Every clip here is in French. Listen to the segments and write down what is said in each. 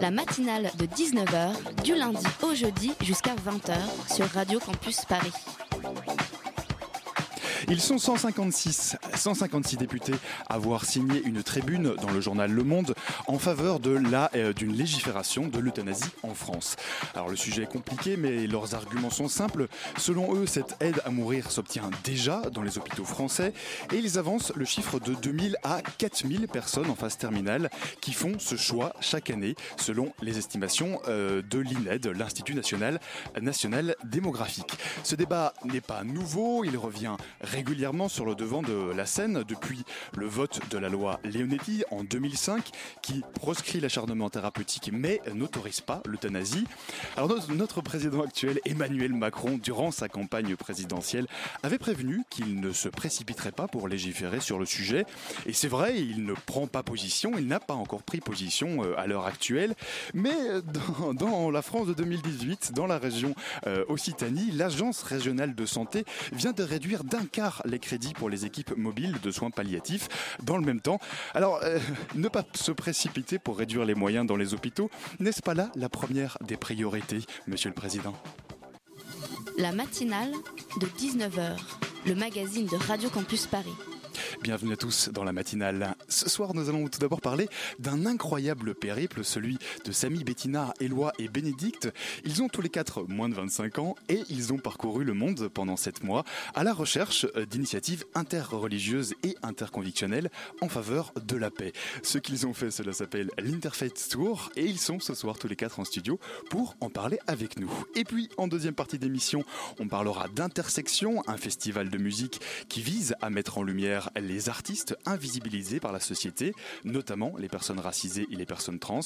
La matinale de 19h, du lundi au jeudi jusqu'à 20h sur Radio Campus Paris. Ils sont 156, 156 députés à avoir signé une tribune dans le journal Le Monde en faveur de la euh, d'une légifération de l'euthanasie en France. Alors le sujet est compliqué, mais leurs arguments sont simples. Selon eux, cette aide à mourir s'obtient déjà dans les hôpitaux français et ils avancent le chiffre de 2000 à 4000 personnes en phase terminale qui font ce choix chaque année, selon les estimations euh, de l'INED, l'Institut national national démographique. Ce débat n'est pas nouveau, il revient régulièrement sur le devant de la scène depuis le vote de la loi Leonetti en 2005 qui proscrit l'acharnement thérapeutique mais n'autorise pas l'euthanasie. Alors notre, président actuel Emmanuel Macron durant sa campagne présidentielle avait prévenu qu'il ne se précipiterait pas pour légiférer sur le sujet et c'est vrai, il ne prend pas position, il n'a pas encore pris position euh, à l'heure actuelle, mais euh, dans, la France de 2018, dans la région euh, Occitanie, l'agence régionale de santé vient de réduire d'un quart les crédits pour les équipes mobiles de soins palliatifs dans le même temps. Alors, ne pas se précipiter pour réduire les moyens dans les hôpitaux, n'est-ce pas là la première des priorités, Monsieur le Président? La matinale de 19h, le magazine de Radio Campus Paris. Bienvenue à tous dans la matinale. Ce soir, nous allons tout d'abord parler d'un incroyable périple, celui de Samy, Bettina, Éloi et Bénédicte. Ils ont tous les quatre moins de 25 ans et ils ont parcouru le monde pendant sept mois à la recherche d'initiatives interreligieuses et interconvictionnelles en faveur de la paix. Ce qu'ils ont fait, cela s'appelle l'Interfaith Tour et ils sont ce soir tous les quatre en studio pour en parler avec nous. Et puis, en deuxième partie d'émission, on parlera d'Intersection, un festival de musique qui vise à mettre en lumière les artistes invisibilisés par la société, notamment les personnes racisées et les personnes trans.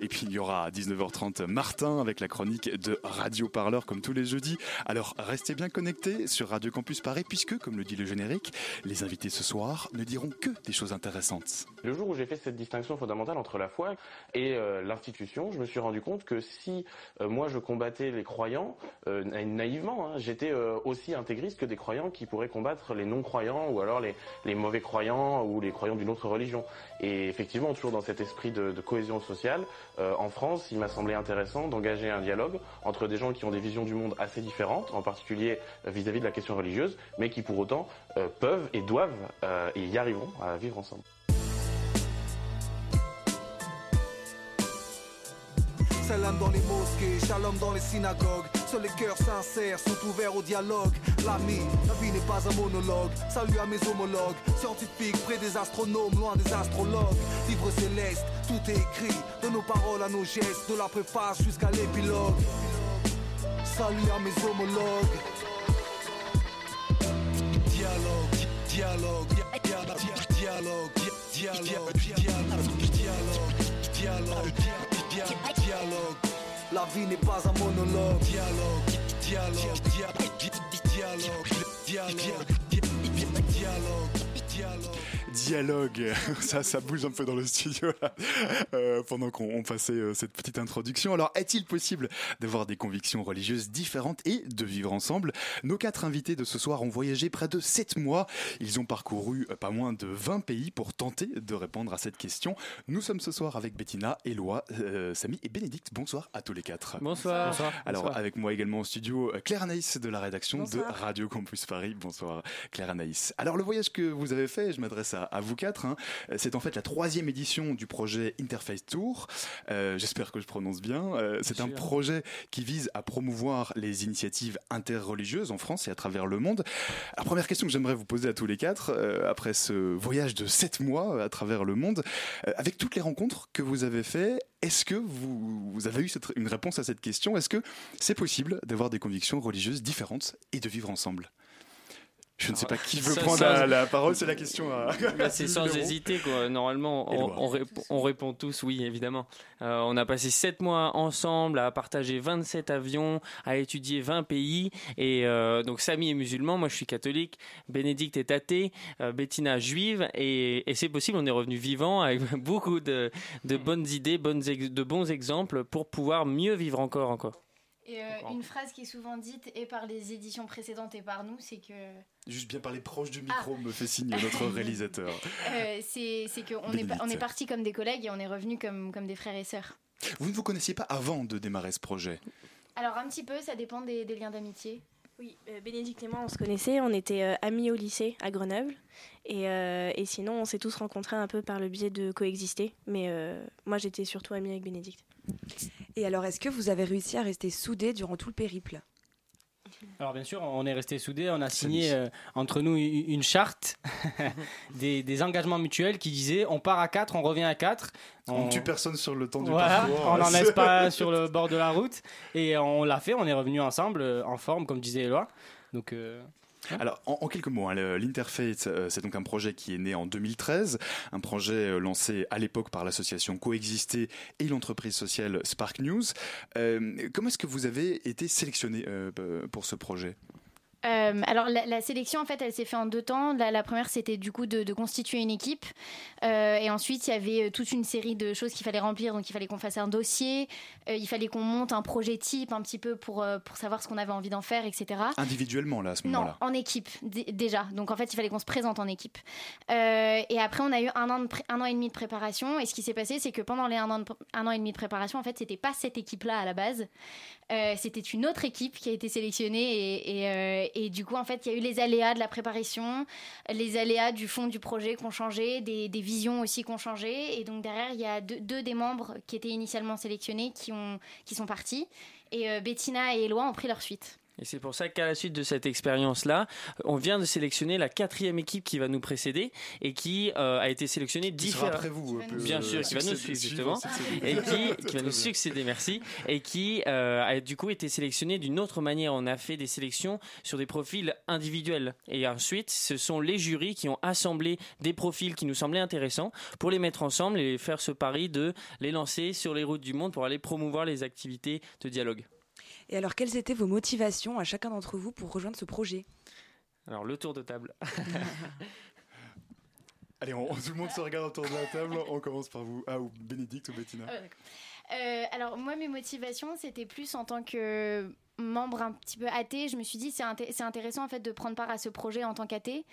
Et puis il y aura à 19h30 Martin avec la chronique de Radio Parleur comme tous les jeudis. Alors restez bien connectés sur Radio Campus Paris puisque, comme le dit le générique, les invités ce soir ne diront que des choses intéressantes. Le jour où j'ai fait cette distinction fondamentale entre la foi et euh, l'institution, je me suis rendu compte que si euh, moi je combattais les croyants, euh, naïvement, hein, j'étais euh, aussi intégriste que des croyants qui pourraient combattre les non-croyants ou alors les, les mauvais croyants ou les croyants d'une autre religion. Et effectivement, toujours dans cet esprit de, cohésion sociale, euh, en France, il m'a semblé intéressant d'engager un dialogue entre des gens qui ont des visions du monde assez différentes, en particulier vis-à-vis de la question religieuse, mais qui pour autant euh, peuvent et doivent euh, et y arriveront à vivre ensemble. Salam dans les mosquées, shalom dans les synagogues. Seuls les cœurs sincères sont ouverts au dialogue. L'ami, la vie n'est pas un monologue. Salut à mes homologues, scientifiques près des astronomes, loin des astrologues. Livre céleste, tout est écrit. De nos paroles à nos gestes, de la préface jusqu'à l'épilogue. Salut à mes homologues. Dialogue, dialogue, dialogue, dialogue, dialogue, dialogue, dialogue, dialogue, dialogue. La vie n'est pas un monologue. Dialogue, dialogue, dialogue, dialogue, dialogue, dialogue, dialogue. Dialogue, ça, ça bouge un peu dans le studio là, euh, pendant qu'on on passait euh, cette petite introduction. Alors, est-il possible d'avoir des convictions religieuses différentes et de vivre ensemble? Nos quatre invités de ce soir ont voyagé près de 7 mois. Ils ont parcouru euh, pas moins de 20 pays pour tenter de répondre à cette question. Nous sommes ce soir avec Bettina, euh, Samy et Bénédicte. Bonsoir à tous les quatre. Bonsoir. Alors, avec moi également au studio, Claire Anaïs de la rédaction de Radio Campus Paris. Bonsoir, Claire Anaïs. Alors, le voyage que vous avez fait, je m'adresse à, à vous quatre, hein, c'est en fait la troisième édition du projet Interface Tour. Euh, J'espère que je prononce bien. Euh, c'est un projet qui vise à promouvoir les initiatives interreligieuses en France et à travers le monde. La première question que j'aimerais vous poser à tous les quatre, euh, après ce voyage de sept mois à travers le monde, avec toutes les rencontres que vous avez fait, est-ce que vous, vous avez eu cette- une réponse à cette question? Est-ce que c'est possible d'avoir des convictions religieuses différentes et de vivre ensemble? Je ne sais pas qui veut Ça, prendre sans- la, la parole, c'est la question à. Bah, c'est sans hésiter quoi. Normalement, on, répond, on répond tous oui, évidemment. Euh, on a passé 7 mois ensemble à partager 27 avions, à étudier 20 pays. Et euh, donc Samy est musulman, moi je suis catholique, Bénédicte est athée, euh, Bettina juive. Et, et c'est possible, on est revenu vivant avec beaucoup de, de bonnes idées, bonnes de bons exemples pour pouvoir mieux vivre encore encore. Et euh, une phrase qui est souvent dite et par les éditions précédentes et par nous, c'est que Juste bien parler proche du micro, me fait signe notre réalisateur. euh, c'est qu'on est, on est parti comme des collègues et on est revenu comme, comme des frères et sœurs. Vous ne vous connaissiez pas avant de démarrer ce projet? Alors un petit peu, ça dépend des, des liens d'amitié. Oui, euh, Bénédicte et moi, on se connaissait, on était euh, amis au lycée à Grenoble. Et, euh, et sinon, on s'est tous rencontrés un peu par le biais de coexister. Mais euh, moi, j'étais surtout amie avec Bénédicte. Et alors, est-ce que vous avez réussi à rester soudés durant tout le périple? Alors bien sûr, on est resté soudés, on a signé euh, entre nous une charte, des, des engagements mutuels qui disaient on part à 4, on revient à 4. On ne tue personne sur le temps du Voilà, parcours. on n'en laisse pas sur le bord de la route. Et on l'a fait, on est revenu ensemble, euh, en forme, comme disait Eloi. Donc, euh, Alors, en, quelques mots, hein, l'Interfaith, euh, c'est donc un projet qui est né en 2013, un projet euh, lancé à l'époque par l'association Coexister et l'entreprise sociale Spark News. Euh, comment est-ce que vous avez été sélectionné pour ce projet? Euh, alors la, la sélection en fait elle s'est faite en deux temps. La, la première c'était du coup de, de constituer une équipe Euh, et ensuite il y avait euh, toute une série de choses qu'il fallait remplir. Donc il fallait qu'on fasse un dossier, euh, il fallait qu'on monte un projet type un petit peu pour, pour savoir ce qu'on avait envie d'en faire, etc. Individuellement, là, à ce Non, moment-là en équipe dé- déjà. Donc en fait, il fallait qu'on se présente en équipe. Et après, on a eu un an, de un an et demi de préparation. Et ce qui s'est passé, c'est que pendant les un an, un an et demi de préparation, en fait, c'était pas cette équipe-là à la base. Euh, c'était une autre équipe qui a été sélectionnée. Euh, et du coup, en fait, il y a eu les aléas de la préparation, les aléas du fond du projet qui ont changé, des, visions aussi qui ont changé. Et donc derrière, il y a deux, deux des membres qui étaient initialement sélectionnés qui, ont, qui sont partis. Et euh, Bettina et Eloi ont pris leur suite. Et c'est pour ça qu'à la suite de cette expérience-là, on vient de sélectionner la quatrième équipe qui va nous précéder et qui euh, a été sélectionnée différemment. après vous, un peu, Bien euh, sûr, qui va nous suivre justement, succéder. et qui, va nous succéder, merci, et qui euh, a du coup été sélectionnée d'une autre manière. On a fait des sélections sur des profils individuels, et ensuite, ce sont les jurys qui ont assemblé des profils qui nous semblaient intéressants pour les mettre ensemble et faire ce pari de les lancer sur les routes du monde pour aller promouvoir les activités de dialogue. Et alors, quelles étaient vos motivations à chacun d'entre vous pour rejoindre ce projet? Alors le tour de table. Allez, on- tout le monde se regarde autour de la table. On commence par vous. Ah, ou Bénédicte ou Bettina Ah. Euh, alors moi mes motivations c'était plus en tant que membre un petit peu athée je me suis dit c'est inté- intéressant en fait de prendre part à ce projet en tant qu'athée.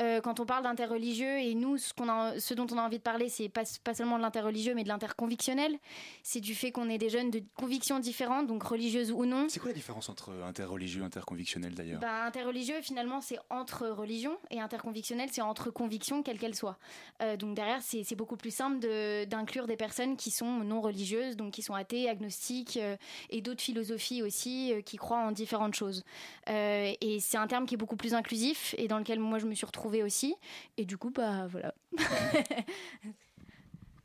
Euh, quand on parle d'interreligieux et nous ce, qu'on a, ce dont on a envie de parler c'est pas, pas seulement de l'interreligieux mais de l'interconvictionnel. C'est du fait qu'on est des jeunes de convictions différentes donc religieuses ou non. C'est quoi la différence entre interreligieux et interconvictionnel d'ailleurs? Bah, interreligieux, finalement, c'est entre religions et interconvictionnel, c'est entre convictions, quelles qu'elles soient. Euh, donc derrière, c'est beaucoup plus simple de- d'inclure des personnes qui sont non religieuses, donc qui sont athées, agnostiques euh, et d'autres philosophies aussi euh, qui croient en différentes choses. Euh, et c'est un terme qui est beaucoup plus inclusif et dans lequel moi je me suis retrouvée aussi. Et du coup, bah voilà.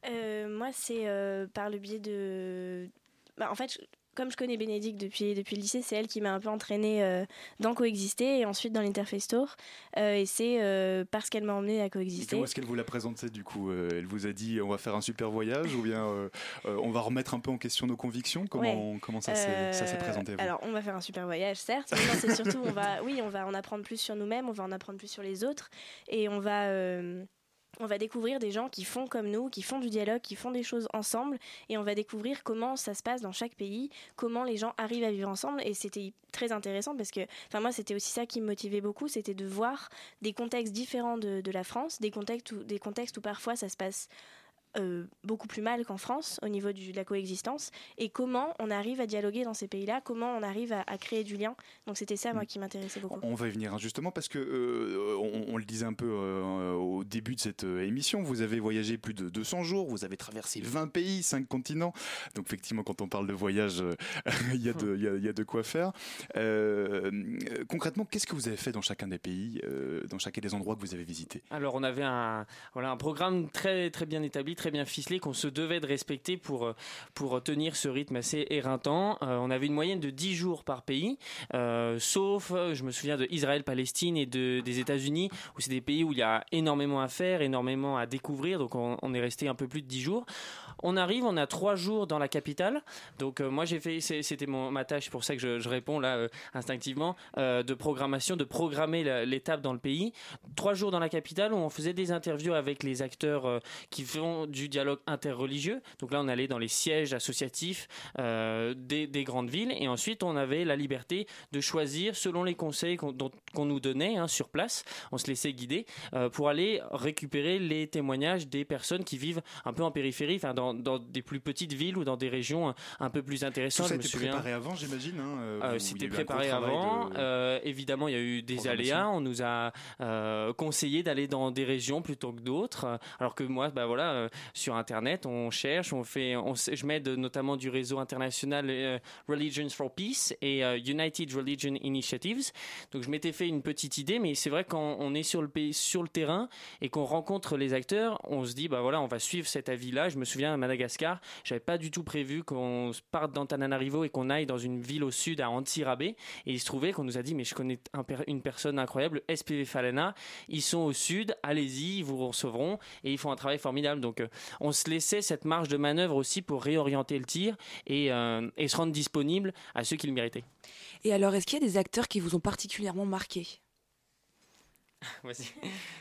Euh, moi, c'est euh, par le biais de. Bah, en fait, comme je connais Bénédicte depuis, depuis le lycée, c'est elle qui m'a un peu entraînée euh, dans Coexister et ensuite dans l'Interface Tour. Euh, et c'est euh, parce qu'elle m'a emmenée à Et Coexister. comment est-ce qu'elle vous l'a présenté du coup Elle vous a dit on va faire un super voyage ou bien on va remettre un peu en question nos convictions? Comment, Ouais. comment ça s'est présenté vous? Alors, on va faire un super voyage, certes. Mais c'est surtout, on va, oui, on va en apprendre plus sur nous-mêmes, on va en apprendre plus sur les autres, et on va, on va découvrir des gens qui font comme nous, qui font du dialogue, qui font des choses ensemble, et on va découvrir comment ça se passe dans chaque pays, comment les gens arrivent à vivre ensemble, et c'était très intéressant parce que, enfin moi, c'était aussi ça qui me motivait beaucoup, c'était de voir des contextes différents de, la France, des contextes où, des contextes où parfois ça se passe euh, beaucoup plus mal qu'en France au niveau du- de la coexistence et comment on arrive à dialoguer dans ces pays-là, comment on arrive à, à créer du lien. Donc c'était ça moi qui m'intéressait beaucoup. On va y venir hein, justement parce que euh, on, on le disait un peu euh, au début de cette émission, vous avez voyagé plus de 200 jours, vous avez traversé 20 pays, 5 continents. Donc effectivement, quand on parle de voyage, euh, il y, a de- il y a- y a de quoi faire. Concrètement, qu'est-ce que vous avez fait dans chacun des pays, euh, dans chacun des endroits que vous avez visités? Alors on avait un, voilà, un programme très, très bien établi, très bien ficelé qu'on se devait de respecter pour, pour tenir ce rythme assez éreintant. on avait une moyenne de 10 jours par pays, sauf, je me souviens de Israël, Palestine et de, des États-Unis, où c'est des pays où il y a énormément à faire, énormément à découvrir, donc on, est resté un peu plus de 10 jours. On arrive, on a trois jours dans la capitale. Donc euh, moi j'ai fait, c'était ma tâche, pour ça que je, réponds là euh, instinctivement, euh, de programmation, de programmer l'étape dans le pays. Trois jours dans la capitale où on faisait des interviews avec les acteurs qui font du dialogue interreligieux. Donc là on allait dans les sièges associatifs des, grandes villes et ensuite on avait la liberté de choisir selon les conseils qu'on nous donnait hein, sur place. On se laissait guider pour aller récupérer les témoignages des personnes qui vivent un peu en périphérie, enfin dans dans, des plus petites villes ou dans des régions un, peu plus intéressantes. Tout ça était préparé avant, j'imagine. Hein, euh, euh, C'était préparé avant. Euh, évidemment, il y a eu des aléas. On nous a conseillé d'aller dans des régions plutôt que d'autres. Alors que moi, bah voilà, sur Internet, on cherche, on fait, on, je m'aide notamment du réseau international Religions for Peace et United Religion Initiatives. Donc je m'étais fait une petite idée, mais c'est vrai quand on est sur le sur le terrain et qu'on rencontre les acteurs, on se dit bah voilà, on va suivre cet avis-là. Je me souviens à Madagascar, j'avais pas du tout prévu qu'on parte d'Antananarivo et qu'on aille dans une ville au sud à Antsirabe. Et il se trouvait qu'on nous a dit, mais je connais une personne incroyable, SPV Falena. Ils sont au sud, allez-y, ils vous recevront et ils font un travail formidable. Donc, euh, on se laissait cette marge de manœuvre aussi pour réorienter le tir et, euh, et se rendre disponible à ceux qui le méritaient. Et alors, est-ce qu'il y a des acteurs qui vous ont particulièrement marqué?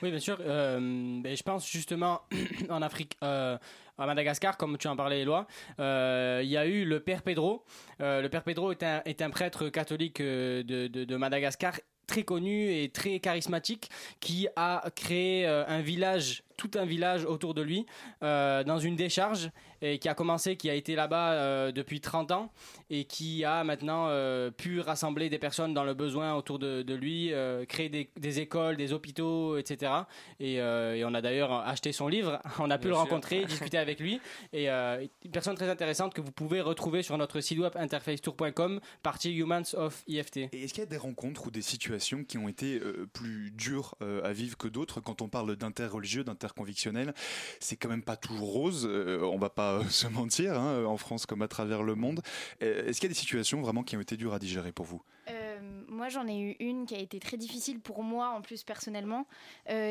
Oui, bien sûr. Euh, ben, je pense justement en Afrique, euh, à Madagascar, comme tu en parlais, Éloi, euh, il y a eu le Père Pedro. le Père Pedro est un, est un prêtre catholique de, de, de Madagascar très connu et très charismatique qui a créé un village tout un village autour de lui euh, dans une décharge et qui a commencé, qui a été là-bas euh, depuis 30 ans et qui a maintenant euh, pu rassembler des personnes dans le besoin autour de, lui, créer des, écoles, des hôpitaux, etc. Et, on a d'ailleurs acheté son livre, on a pu le rencontrer, discuter avec lui et une personne très intéressante que vous pouvez retrouver sur notre site web interfacetour.com, partie Humans of IFT. Et est-ce qu'il y a des rencontres ou des situations qui ont été plus dures à vivre que d'autres quand on parle d'interreligieux, d'inter convictionnel, c'est quand même pas toujours rose. Euh, on va pas se mentir, hein, en France comme à travers le monde. Euh, est-ce qu'il y a des situations vraiment qui ont été dures à digérer pour vous? Euh, moi, j'en ai eu une qui a été très difficile pour moi, en plus personnellement.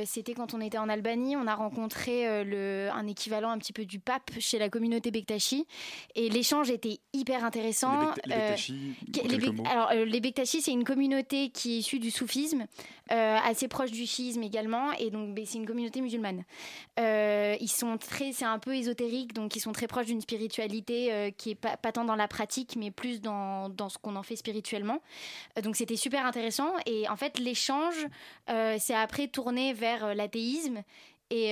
C'était quand on était en Albanie. On a rencontré le, un équivalent un petit peu du pape chez la communauté Bektashi. Et l'échange était hyper intéressant. Les, Bektashi, alors, les Bektashi, c'est une communauté qui est issue du soufisme, assez proche du schisme également. Et donc, c'est une communauté musulmane. Euh, ils sont très, c'est un peu ésotérique, donc ils sont très proches d'une spiritualité euh, qui est pas, tant dans la pratique, mais plus dans, dans ce qu'on en fait spirituellement. Euh, donc c'était super intéressant. Et en fait, l'échange s'est après tourné vers l'athéisme. Et,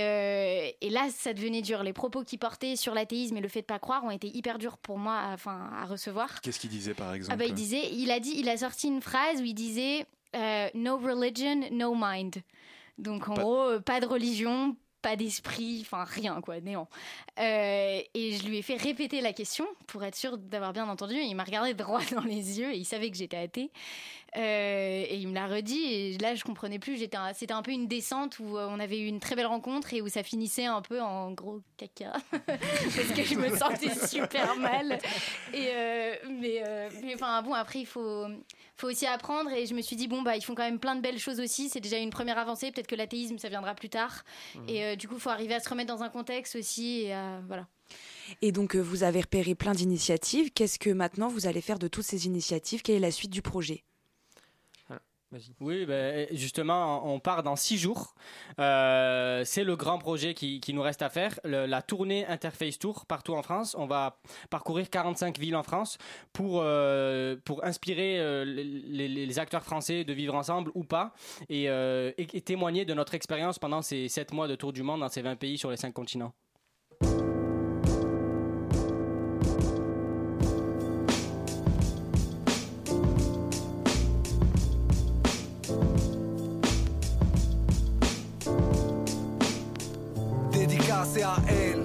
et, là, ça devenait dur. Les propos qu'il portait sur l'athéisme et le fait de pas croire ont été hyper durs pour moi à, enfin, à recevoir. Qu'est-ce qu'il disait par exemple ah bah, il disait, il a dit, il a sorti une phrase où il disait No religion, no mind. Donc en gros, pas de religion, pas d'esprit, enfin rien quoi, néant. Euh, et je lui ai fait répéter la question pour être sûr d'avoir bien entendu. il m'a regardé droit dans les yeux et il savait que j'étais athée. Euh, et il me l'a redit et là je comprenais plus. C'était un peu une descente où euh, on avait eu une très belle rencontre et où ça finissait un peu en gros caca parce que je me sentais super mal. Et mais, mais enfin bon après il faut faut aussi apprendre. Et je me suis dit, bon, bah, ils font quand même plein de belles choses aussi. C'est déjà une première avancée. Peut-être que l'athéisme, ça viendra plus tard. Mhm. Et euh, du coup, il faut arriver à se remettre dans un contexte aussi. Et voilà. Et donc, euh, vous avez repéré plein d'initiatives. Qu'est-ce que maintenant vous allez faire de toutes ces initiatives? Quelle est la suite du projet? Oui, ben, justement, on part dans six jours. Euh, c'est le grand projet qui, nous reste à faire, la tournée Interface Tour partout en France. On va parcourir 45 villes en France pour, euh, pour inspirer euh, les, acteurs français de vivre ensemble ou pas et, et témoigner de notre expérience pendant ces sept mois de tour du monde dans ces 20 pays sur les cinq continents. À elle.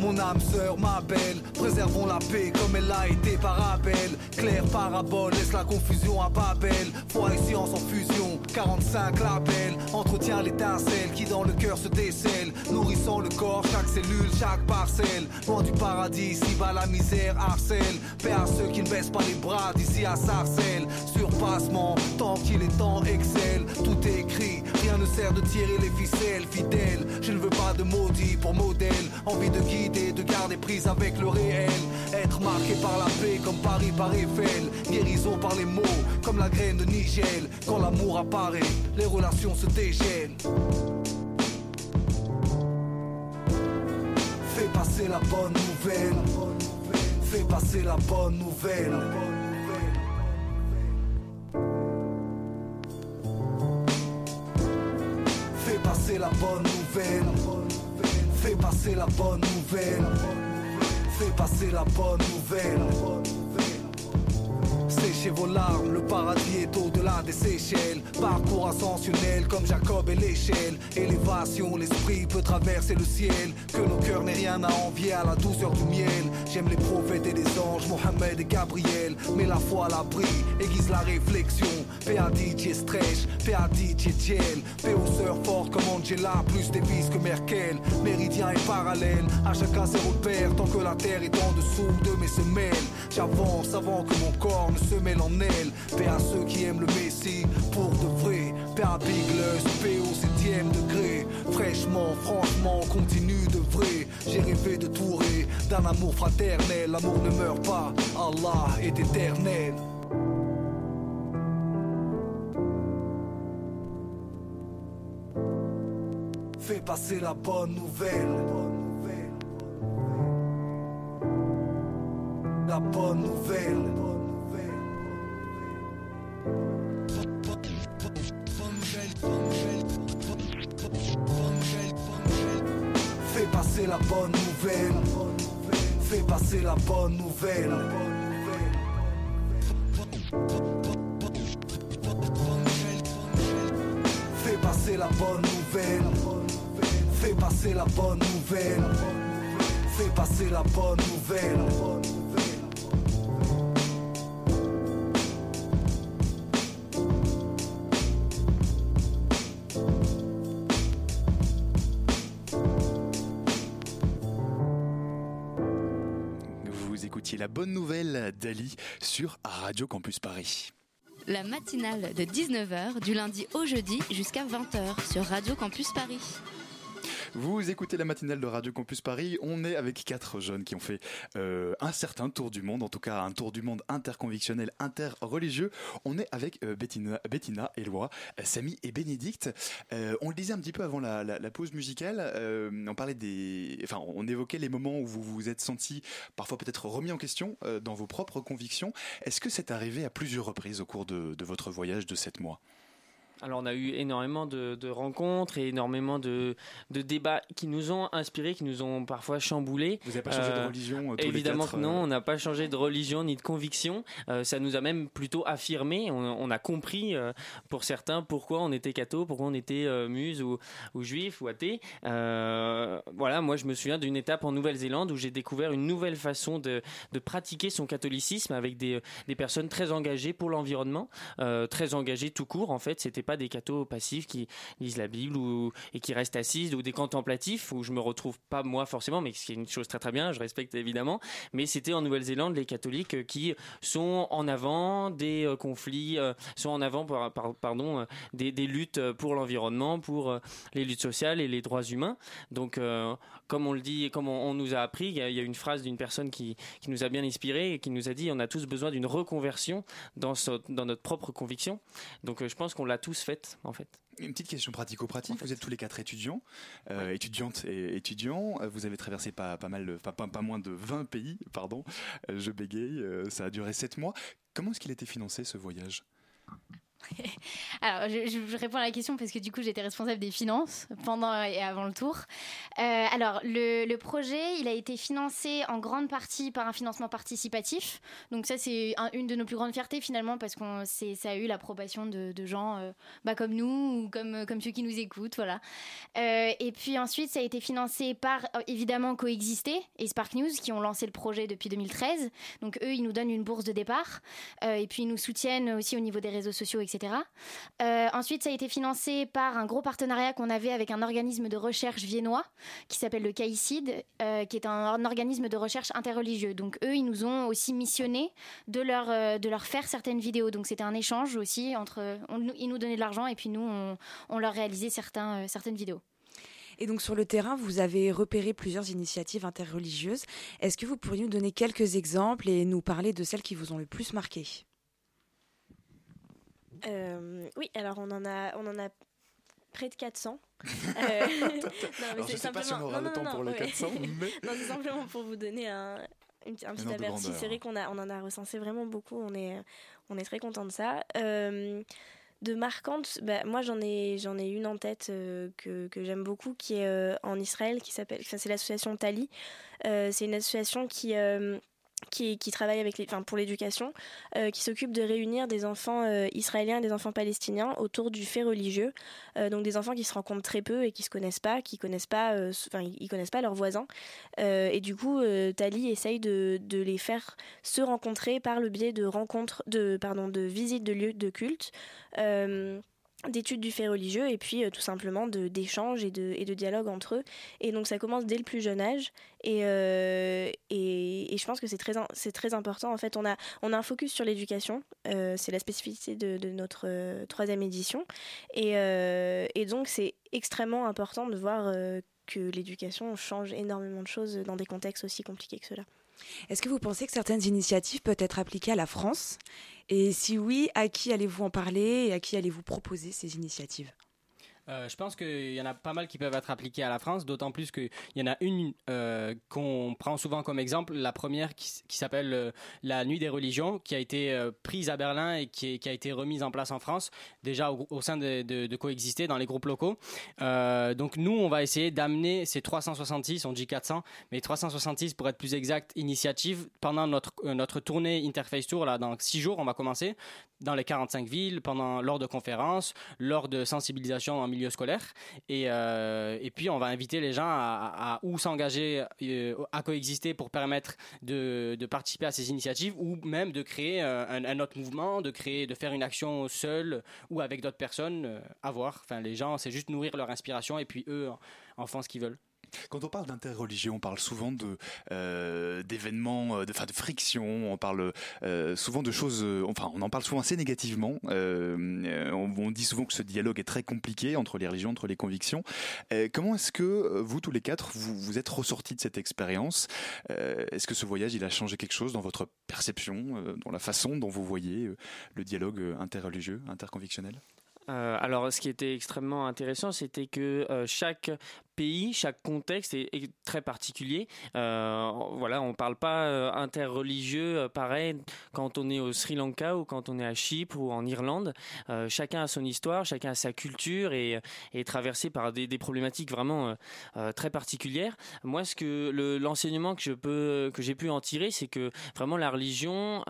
Mon âme sœur, ma belle, préservons la paix comme elle a été par Abel. clair, parabole, laisse la confusion à Babel. Foi et science en fusion, 45 labels. Entretient l'étincelle qui dans le cœur se décèle. Nourrissant le corps, chaque cellule, chaque parcelle. Loin du paradis, ici bas la misère harcèle. Paix à ceux qui ne baissent pas les bras, d'ici à Sarcelles. Surpassement, tant qu'il est temps, excelle. Tout est écrit, rien ne sert de tirer les ficelles. Fidèle, je ne veux pas de maudit pour modèle. Envie de guider, de garder prise avec le réel. Être marqué par la paix comme Paris par Eiffel. Guérison par les mots, comme la graine de Nigel. Quand l'amour apparaît, les relations se dégèlent. Fais passer la bonne nouvelle. Fais passer la bonne nouvelle. Fais passer la bonne nouvelle. Fais passer la bonne nouvelle. Fais passer la bonne nouvelle. Séchez vos larmes, le paradis est au-delà des Seychelles. Parcours ascensionnel comme Jacob et l'échelle. Élévation, l'esprit peut traverser le ciel. Que nos cœurs n'aient rien à envier à la douceur du miel. J'aime les prophètes et les anges, Mohamed et Gabriel. Mais la foi à l'abri aiguise la réflexion. DJ Stretch, DJ Gel. Paix aux sœurs fortes comme Angela, plus Davis que Merkel. Méridien est parallèle, à chacun ses repères. Tant que la terre est en dessous de mes semelles. J'avance avant que mon corps ne se mêle en elle. Paix à ceux qui aiment le Messie pour de vrai. Paix à Big Lus, paix au septième degré. Fraîchement, franchement, continue de vrai. J'ai rêvé de Touré, d'un amour fraternel. L'amour ne meurt pas, Allah est éternel. Fais passer la bonne nouvelle. La bonne nouvelle. Passer la bonne nouvelle. Fais passer la bonne nouvelle. Fais passer la bonne nouvelle. Fais passer la bonne nouvelle. Fais passer la bonne nouvelle. La bonne nouvelle d'Ali sur Radio Campus Paris. La matinale de 19h du lundi au jeudi jusqu'à 20h sur Radio Campus Paris. Vous écoutez la matinale de Radio Campus Paris. On est avec quatre jeunes qui ont fait euh, un certain tour du monde, en tout cas un tour du monde interconvictionnel, interreligieux. On est avec euh, Bettina, Bettina, euh, Samy et Bénédicte. Euh, on le disait un petit peu avant la, pause musicale. on parlait des, enfin, on évoquait les moments où vous vous êtes senti parfois peut-être remis en question dans vos propres convictions. Est-ce que c'est arrivé à plusieurs reprises au cours de, de votre voyage de sept mois? Alors on a eu énormément de, de rencontres et énormément de, de débats qui nous ont inspirés, qui nous ont parfois chamboulés. Vous n'avez pas changé de religion, euh, tous les Évidemment quatre, que non, euh on n'a pas changé de religion ni de conviction. Euh, ça nous a même plutôt affirmé. On, on a compris euh, pour certains pourquoi on était catho, pourquoi on était euh, muse ou, ou juif ou athée. Euh, voilà, moi je me souviens d'une étape en Nouvelle-Zélande où j'ai découvert une nouvelle façon de, de pratiquer son catholicisme avec des, des personnes très engagées pour l'environnement, euh, très engagées tout court. En fait, c'était pas des cathos passifs qui lisent la Bible ou, et qui restent assises ou des contemplatifs où je me retrouve pas moi forcément, mais c'est une chose très très bien, je respecte évidemment. Mais c'était en Nouvelle-Zélande les catholiques qui sont en avant des euh, conflits, euh, sont en avant par- par- pardon, euh, des, des luttes pour l'environnement, pour les luttes sociales et les droits humains. Donc, comme on le dit, comme on, nous a appris, il y, a- une phrase d'une personne qui, qui nous a bien inspiré et qui nous a dit on a tous besoin d'une reconversion dans, ce- dans notre propre conviction. Donc, je pense qu'on l'a tous en fait. Une petite question pratico-pratique. Vous êtes tous les quatre étudiants, euh, étudiantes et étudiants. Euh, Vous avez traversé pas, pas mal, pas, pas, pas moins de 20 pays, pardon. Euh, Je bégaye. Ça a duré 7 mois. Comment est-ce qu'il a été financé ce voyage? Alors, je, réponds à la question parce que du coup, j'étais responsable des finances pendant et avant le tour. Euh, alors, le, projet, il a été financé en grande partie par un financement participatif. Donc ça, c'est un, une de nos plus grandes fiertés finalement parce qu'on ça a eu l'approbation de, gens euh, bah, comme nous ou comme, comme ceux qui nous écoutent. Voilà. Euh, et puis ensuite, ça a été financé par évidemment Coexister et Spark News qui ont lancé le projet depuis 2013. Donc eux, ils nous donnent une bourse de départ et puis ils nous soutiennent aussi au niveau des réseaux sociaux, etc. Euh, ensuite, ça a été financé par un gros partenariat qu'on avait avec un organisme de recherche viennois qui s'appelle le CAICID, euh, qui est un, organisme de recherche interreligieux. Donc eux, ils nous ont aussi missionné de leur, euh, faire certaines vidéos. Donc c'était un échange aussi entre... Ils nous donnaient de l'argent et puis nous, on, leur réalisait certaines vidéos. Et donc sur le terrain, vous avez repéré plusieurs initiatives interreligieuses. Est-ce que vous pourriez nous donner quelques exemples et nous parler de celles qui vous ont le plus marqué? Euh, oui, alors on en a, on en a près de 400. euh, non, ne sais pas si on aura non, le temps non, pour les 400, mais... non, c'est simplement pour vous donner un, un petit averti. C'est vrai qu'on a, on en a recensé vraiment beaucoup. On est, on est très content de ça. Euh, de marquantes, bah, moi j'en ai, j'en ai une en tête euh, que, que j'aime beaucoup, qui est euh, en Israël, qui s'appelle, c'est l'association Tali. c'est une association qui qui, travaille avec enfin, pour l'éducation, euh, qui s'occupe de réunir des enfants euh, israéliens et des enfants palestiniens autour du fait religieux. Euh, donc des enfants qui se rencontrent très peu et qui se connaissent pas, qui connaissent pas, enfin ils connaissent pas leurs voisins. et du coup, Tali essaye de, de, les faire se rencontrer par le biais de rencontres, de pardon, de visites de lieux de culte d'études du fait religieux et puis euh, tout simplement d'échanges et de, et de dialogue entre eux. Et donc ça commence dès le plus jeune âge et, euh, et, et, je pense que c'est très, très important. En fait, on a, on a un focus sur l'éducation, euh, c'est la spécificité de, de notre troisième édition. Et, et donc c'est extrêmement important de voir que l'éducation change énormément de choses dans des contextes aussi compliqués que cela. Est-ce que vous pensez que certaines initiatives peuvent être appliquées à la France? Et si oui, à qui allez-vous en parler et à qui allez-vous proposer ces initiatives? Euh, je pense qu'il y en a pas mal qui peuvent être appliquées à la France, d'autant plus qu'il y en a une euh, qu'on prend souvent comme exemple, la première qui, s'appelle euh, la Nuit des religions, qui a été prise à Berlin et qui, a été remise en place en France, déjà au, sein de, coexister dans les groupes locaux. Donc nous, on va essayer d'amener ces 366, on dit 400, mais 366 pour être plus exact, initiatives pendant notre, notre tournée Interface Tour, là, dans 6 jours, on va commencer dans les 45 villes, pendant, lors de conférences, lors de sensibilisation en milieu scolaire. Et, euh, et puis, on va inviter les gens à, ou s'engager euh, à coexister pour permettre de, de, participer à ces initiatives ou même de créer euh, un, autre mouvement, de créer, de faire une action seule ou avec d'autres personnes à voir. Enfin, les gens, c'est juste nourrir leur inspiration et puis eux en font ce qu'ils veulent. Quand on parle d'interreligion, on parle souvent de euh, d'événements, de, enfin de frictions. On parle euh, souvent de choses. Euh, enfin, on en parle souvent assez négativement. Euh, on, dit souvent que ce dialogue est très compliqué entre les religions, entre les convictions. Euh, comment est-ce que vous tous les quatre vous, vous êtes ressortis de cette expérience Est-ce que ce voyage il a changé quelque chose dans votre perception, dans la façon dont vous voyez le dialogue interreligieux, interconvictionnel? Euh, alors, ce qui était extrêmement intéressant, c'était que euh, chaque pays, chaque contexte est, très particulier. Euh, voilà, on parle pas interreligieux pareil quand on est au Sri Lanka ou quand on est à Chypre ou en Irlande. Chacun a son histoire, chacun a sa culture et est traversé par des, problématiques vraiment très particulières. Moi, ce que l'enseignement que je peux, que j'ai pu en tirer, c'est que vraiment la religion,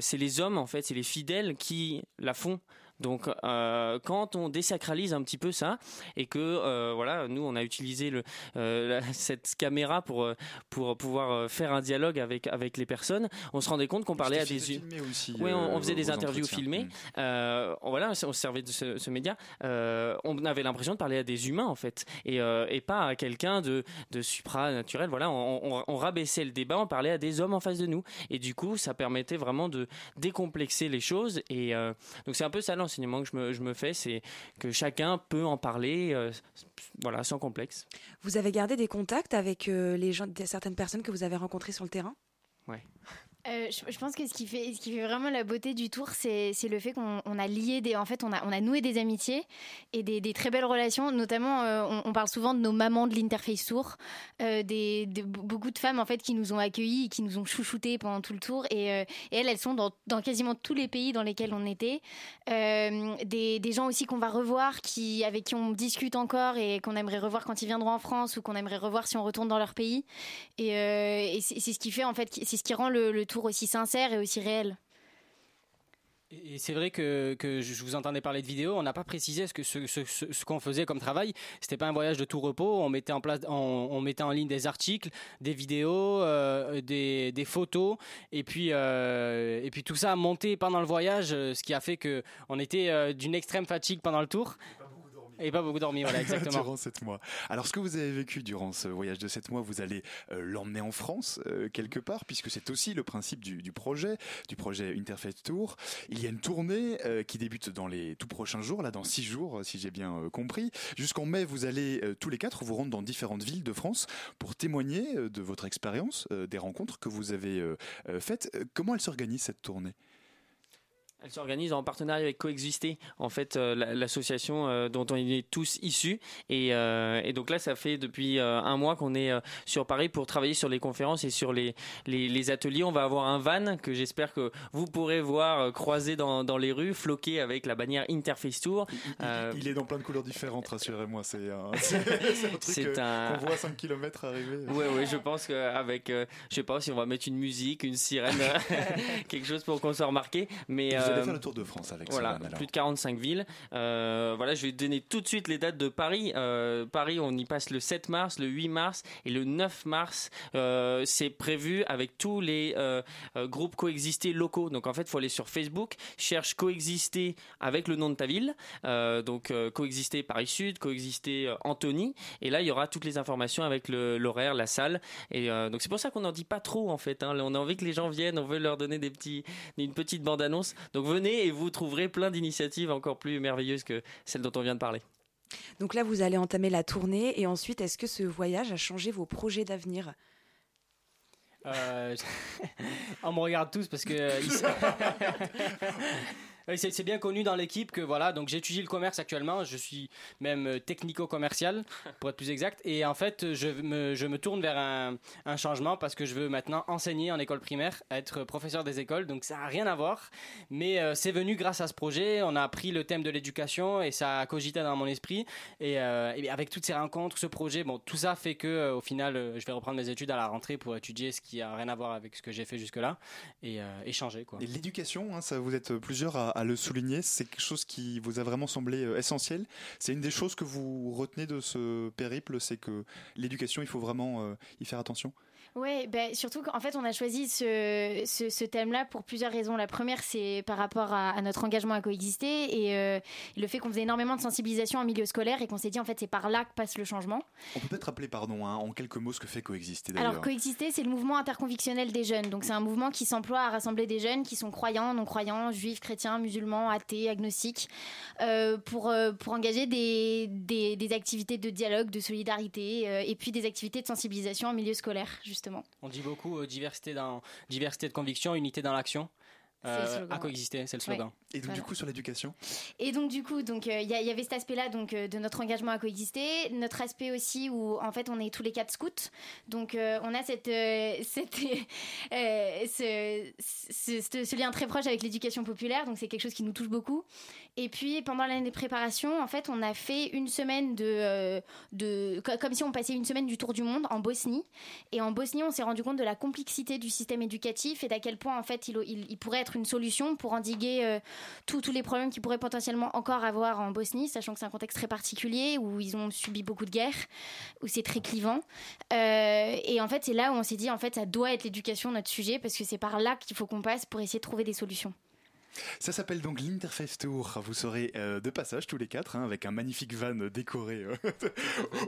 c'est les hommes en fait, c'est les fidèles qui la font. Donc, euh, quand on désacralise un petit peu ça et que euh, voilà, nous on a utilisé le, euh, cette caméra pour pour pouvoir faire un dialogue avec avec les personnes, on se rendait compte qu'on parlait à des aussi, oui, on, on faisait des interviews filmées. Mmh. voilà, on se servait de ce, ce média. on avait l'impression de parler à des humains en fait et, et pas à quelqu'un de de supranaturel. Voilà, on, on, on rabaissait le débat, on parlait à des hommes en face de nous et du coup, ça permettait vraiment de décomplexer les choses et donc c'est un peu ça l'enseignement que je me, je me fais, c'est que chacun peut en parler, euh, voilà, sans complexe. Vous avez gardé des contacts avec euh, les gens, certaines personnes que vous avez rencontrées sur le terrain? Ouais. Euh, je, pense que ce qui fait, vraiment la beauté du tour, c'est le fait qu'on a lié en fait, on a, noué des amitiés et des, très belles relations. Notamment, euh, on, parle souvent de nos mamans de l'interface tour, euh, des, beaucoup de femmes en fait qui nous ont accueillis, qui nous ont chouchoutés pendant tout le tour. Et, elles, elles sont dans, quasiment tous les pays dans lesquels on était. Des, gens aussi qu'on va revoir, avec qui on discute encore et qu'on aimerait revoir quand ils viendront en France ou qu'on aimerait revoir si on retourne dans leur pays. Et, c'est ce qui fait en fait, c'est ce qui rend le, le aussi sincère et aussi réel. C'est vrai que, je vous entendais parler de vidéos, on n'a pas précisé ce qu'on faisait comme travail. C'était pas un voyage de tout repos. On mettait en place, on, mettait en ligne des articles, des vidéos, euh, des, photos, et puis euh, et puis tout ça a monté pendant le voyage, ce qui a fait que on était euh, d'une extrême fatigue pendant le tour. Et pas beaucoup dormi, voilà, exactement. durant sept mois. Alors, ce que vous avez vécu durant ce voyage de sept mois, vous allez euh, l'emmener en France, euh, quelque part, puisque c'est aussi le principe du, du, projet, du projet Interfaith Tour. Il y a une tournée euh, qui débute dans les tout prochains jours, là, dans six jours, si j'ai bien compris. Jusqu'en mai, vous allez tous les quatre vous rendre dans différentes villes de France pour témoigner de votre expérience, des rencontres que vous avez faites. Comment elle s'organise, cette tournée? Elle s'organise en partenariat avec Coexister, en fait, euh, l'association euh, dont on est tous issus. Et, euh, et, donc là, ça fait depuis un mois qu'on est sur Paris pour travailler sur les conférences et sur les, les, les ateliers. On va avoir un van que j'espère que vous pourrez voir croiser dans, dans, les rues, floqué avec la bannière Interface Tour. Il, est dans plein de couleurs différentes, rassurez-moi. C'est un, un, truc un... qu'on voit à 5 km arriver. Oui, oui, je pense qu'avec, je sais pas si on va mettre une musique, une sirène, quelque chose pour qu'on soit remarqué. Mais allez faire le tour de France avec voilà, plus de 45 villes. Euh, voilà, je vais donner tout de suite les dates de Paris. Euh, Paris, on y passe le 7 mars, le 8 mars et le 9 mars. Euh, c'est prévu avec tous les groupes coexister locaux. Donc en fait, il faut aller sur Facebook, cherche coexister avec le nom de ta ville. donc coexister Paris Sud, coexister Antony. Et là, il y aura toutes les informations avec l'horaire, la salle. Et donc c'est pour ça qu'on n'en dit pas trop en fait. Hein. On a envie que les gens viennent, on veut leur donner des petits, une petite bande annonce. Donc donc venez et vous trouverez plein d'initiatives encore plus merveilleuses que celles dont on vient de parler. Donc là, vous allez entamer la tournée et ensuite, est-ce que ce voyage a changé vos projets d'avenir? Euh, On me regarde tous parce que... C'est bien connu dans l'équipe que voilà, donc j'étudie le commerce actuellement, je suis même euh, technico-commercial pour être plus exact, et en fait je me, je me tourne vers un, un, changement parce que je veux maintenant enseigner en école primaire, être professeur des écoles, donc ça n'a rien à voir, mais euh, c'est venu grâce à ce projet, on a pris le thème de l'éducation et ça a cogité dans mon esprit, et, euh, et, avec toutes ces rencontres, ce projet, bon tout ça fait que au final je vais reprendre mes études à la rentrée pour étudier ce qui a rien à voir avec ce que j'ai fait jusque-là et, et changer quoi. Et l'éducation, hein, ça vous êtes plusieurs à à, le souligner. C'est quelque chose qui vous a vraiment semblé euh, essentiel. C'est une des choses que vous retenez de ce périple, c'est que l'éducation, il faut vraiment euh, y faire attention. Oui, ben, surtout qu'en fait, on a choisi ce, ce, thème-là pour plusieurs raisons. La première, c'est par rapport à, notre engagement à coexister et euh, le fait qu'on faisait énormément de sensibilisation en milieu scolaire et qu'on s'est dit, en fait, c'est par là que passe le changement. On peut peut-être rappeler, pardon, hein, en quelques mots, ce que fait coexister d'ailleurs. Alors, coexister, c'est le mouvement interconvictionnel des jeunes. Donc, c'est un mouvement qui s'emploie à rassembler des jeunes qui sont croyants, non-croyants, juifs, chrétiens, musulmans, athées, agnostiques, euh, pour, euh, pour engager des, des, des, activités de dialogue, de solidarité et puis des activités de sensibilisation en milieu scolaire, justement. On dit beaucoup euh, diversité, diversité de conviction, unité dans l'action. Euh, à coexister, c'est le slogan. Et donc du coup sur l'éducation Et donc du coup, donc il euh, y, avait cet aspect-là donc euh, de notre engagement à coexister, notre aspect aussi où en fait on est tous les quatre scouts, donc on a cette, cette ce, ce, ce, lien très proche avec l'éducation populaire, donc c'est quelque chose qui nous touche beaucoup. Et puis pendant l'année de préparation, en fait, on a fait une semaine de, de comme si on passait une semaine du tour du monde en Bosnie. Et en Bosnie, on s'est rendu compte de la complexité du système éducatif et d'à quel point en fait il, il, il pourrait être une solution pour endiguer euh, tous les problèmes qu'ils pourraient potentiellement encore avoir en Bosnie, sachant que c'est un contexte très particulier où ils ont subi beaucoup de guerres, où c'est très clivant. Euh, et en fait, c'est là où on s'est dit, en fait, ça doit être l'éducation notre sujet parce que c'est par là qu'il faut qu'on passe pour essayer de trouver des solutions. Ça s'appelle donc l'Interface Tour. Vous serez euh, de passage tous les quatre hein, avec un magnifique van décoré euh,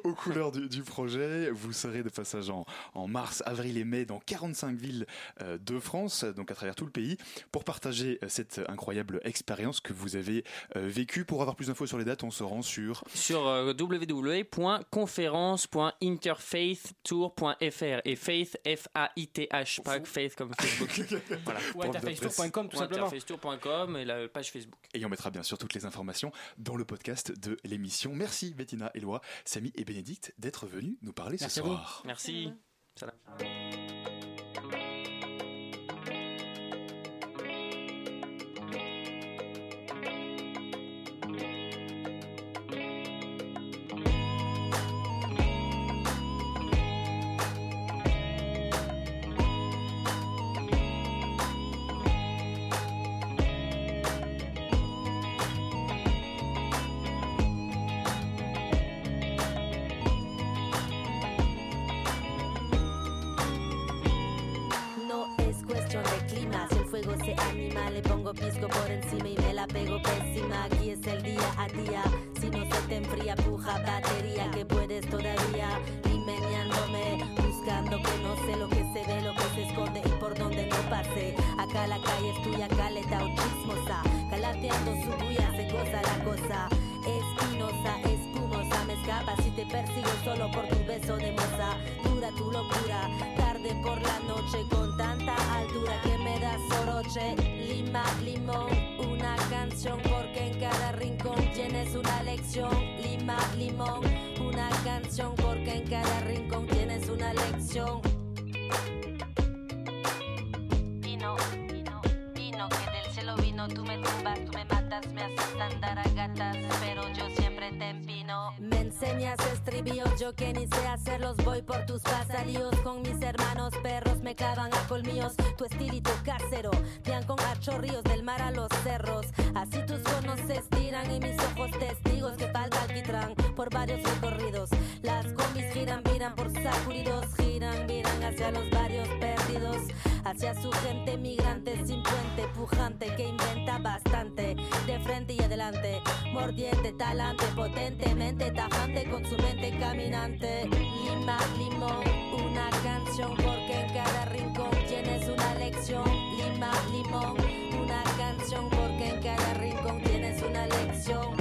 aux couleurs du, du, projet. Vous serez de passage en, en, mars, avril et mai dans 45 villes euh, de France, donc à travers tout le pays, pour partager cette incroyable expérience que vous avez vécue. Pour avoir plus d'infos sur les dates, on se rend sur sur www.conférence.interfaithtour.fr et Faith F A I T H pas Faith comme Facebook. voilà. Ou interfaithtour.com tout simplement et la page Facebook. Et on mettra bien sûr toutes les informations dans le podcast de l'émission. Merci Bettina, Eloi, Samy et Bénédicte d'être venus nous parler Merci ce soir. Merci. Salam. Por encima y me la pego pésima. Aquí es el día a día. Si no se te enfría, puja batería que puedes todavía. Limeñándome, buscando que no sé lo que se ve, lo que se esconde y por donde no pase. Acá la calle es tuya, caleta o chismosa. Te persigo solo por tu beso de moza. Dura tu locura, tarde por la noche con tanta altura que me da soroche. Lima, limón, una canción porque en cada rincón tienes una lección. Lima, limón, una canción porque en cada rincón tienes una lección. Vino, vino, vino, que del cielo vino, tú me tumbas, tú me matas, me haces andar a gatas, Me enseñas estribillos, yo que ni sé hacerlos, voy por tus pasadíos con mis hermanos perros, me clavan a colmillos, tu estilito casero, vean con achorríos del mar a los cerros, así tus conos se estiran y mis ojos testigos que falta alquitrán por varios recorridos, las combis giran, miran por sacudidos, giran, miran hacia los barrios perdidos, hacia su gente migrante sin puente, pujante que inventa bastante, y adelante, mordiente, talante, potentemente, tajante con su mente caminante, lima, limón, una canción porque en cada rincón tienes una lección, lima, limón, una canción porque en cada rincón tienes una lección,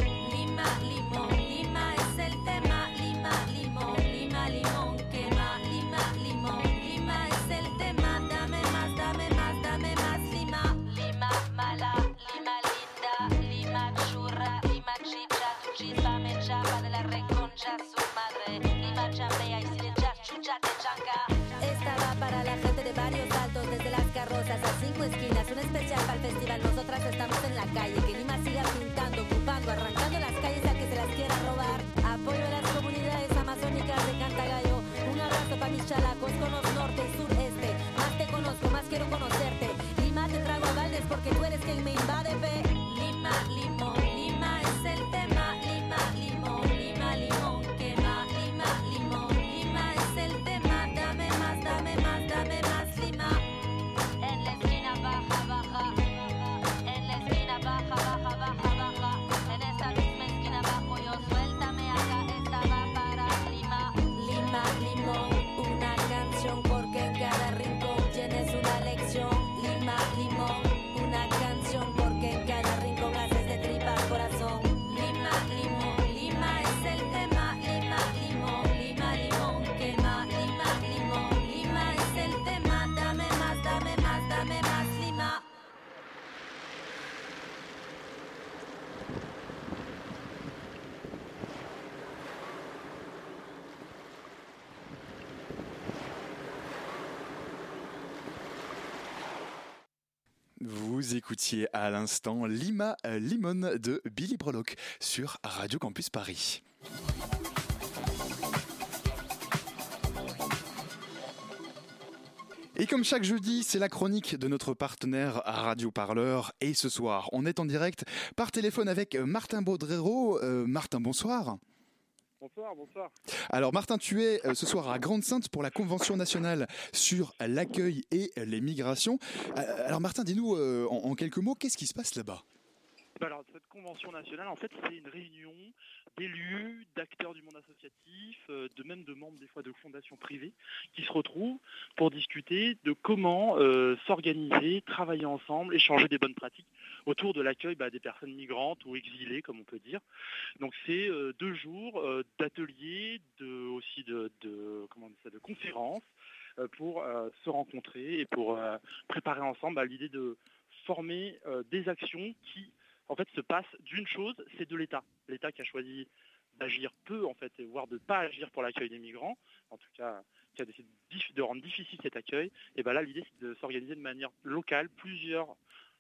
Vous écoutiez à l'instant Lima euh, Limon de Billy Breloque sur Radio Campus Paris. Et comme chaque jeudi, c'est la chronique de notre partenaire Radio Parleur. Et ce soir, on est en direct par téléphone avec Martin Baudrero. Euh, Martin, bonsoir. Bonsoir, bonsoir. Alors Martin, tu es euh, ce soir à Grande-Sainte pour la Convention nationale sur l'accueil et les migrations. Euh, alors Martin, dis-nous euh, en, quelques mots, qu'est-ce qui se passe là-bas? Alors, cette convention nationale, en fait, c'est une réunion d'élus, d'acteurs du monde associatif, euh, de même de membres des fois de fondations privées, qui se retrouvent pour discuter de comment euh, s'organiser, travailler ensemble, échanger des bonnes pratiques autour de l'accueil bah, des personnes migrantes ou exilées, comme on peut dire. Donc, c'est euh, deux jours d'ateliers, de, aussi de, comment ça, de conférences pour se rencontrer et pour préparer ensemble bah, l'idée de former des actions qui en fait se passent d'une chose, c'est de l'État. L'État qui a choisi d'agir peu en fait, voire de ne pas agir pour l'accueil des migrants, en tout cas qui a décidé de rendre difficile cet accueil, et ben là l'idée c'est de s'organiser de manière locale, plusieurs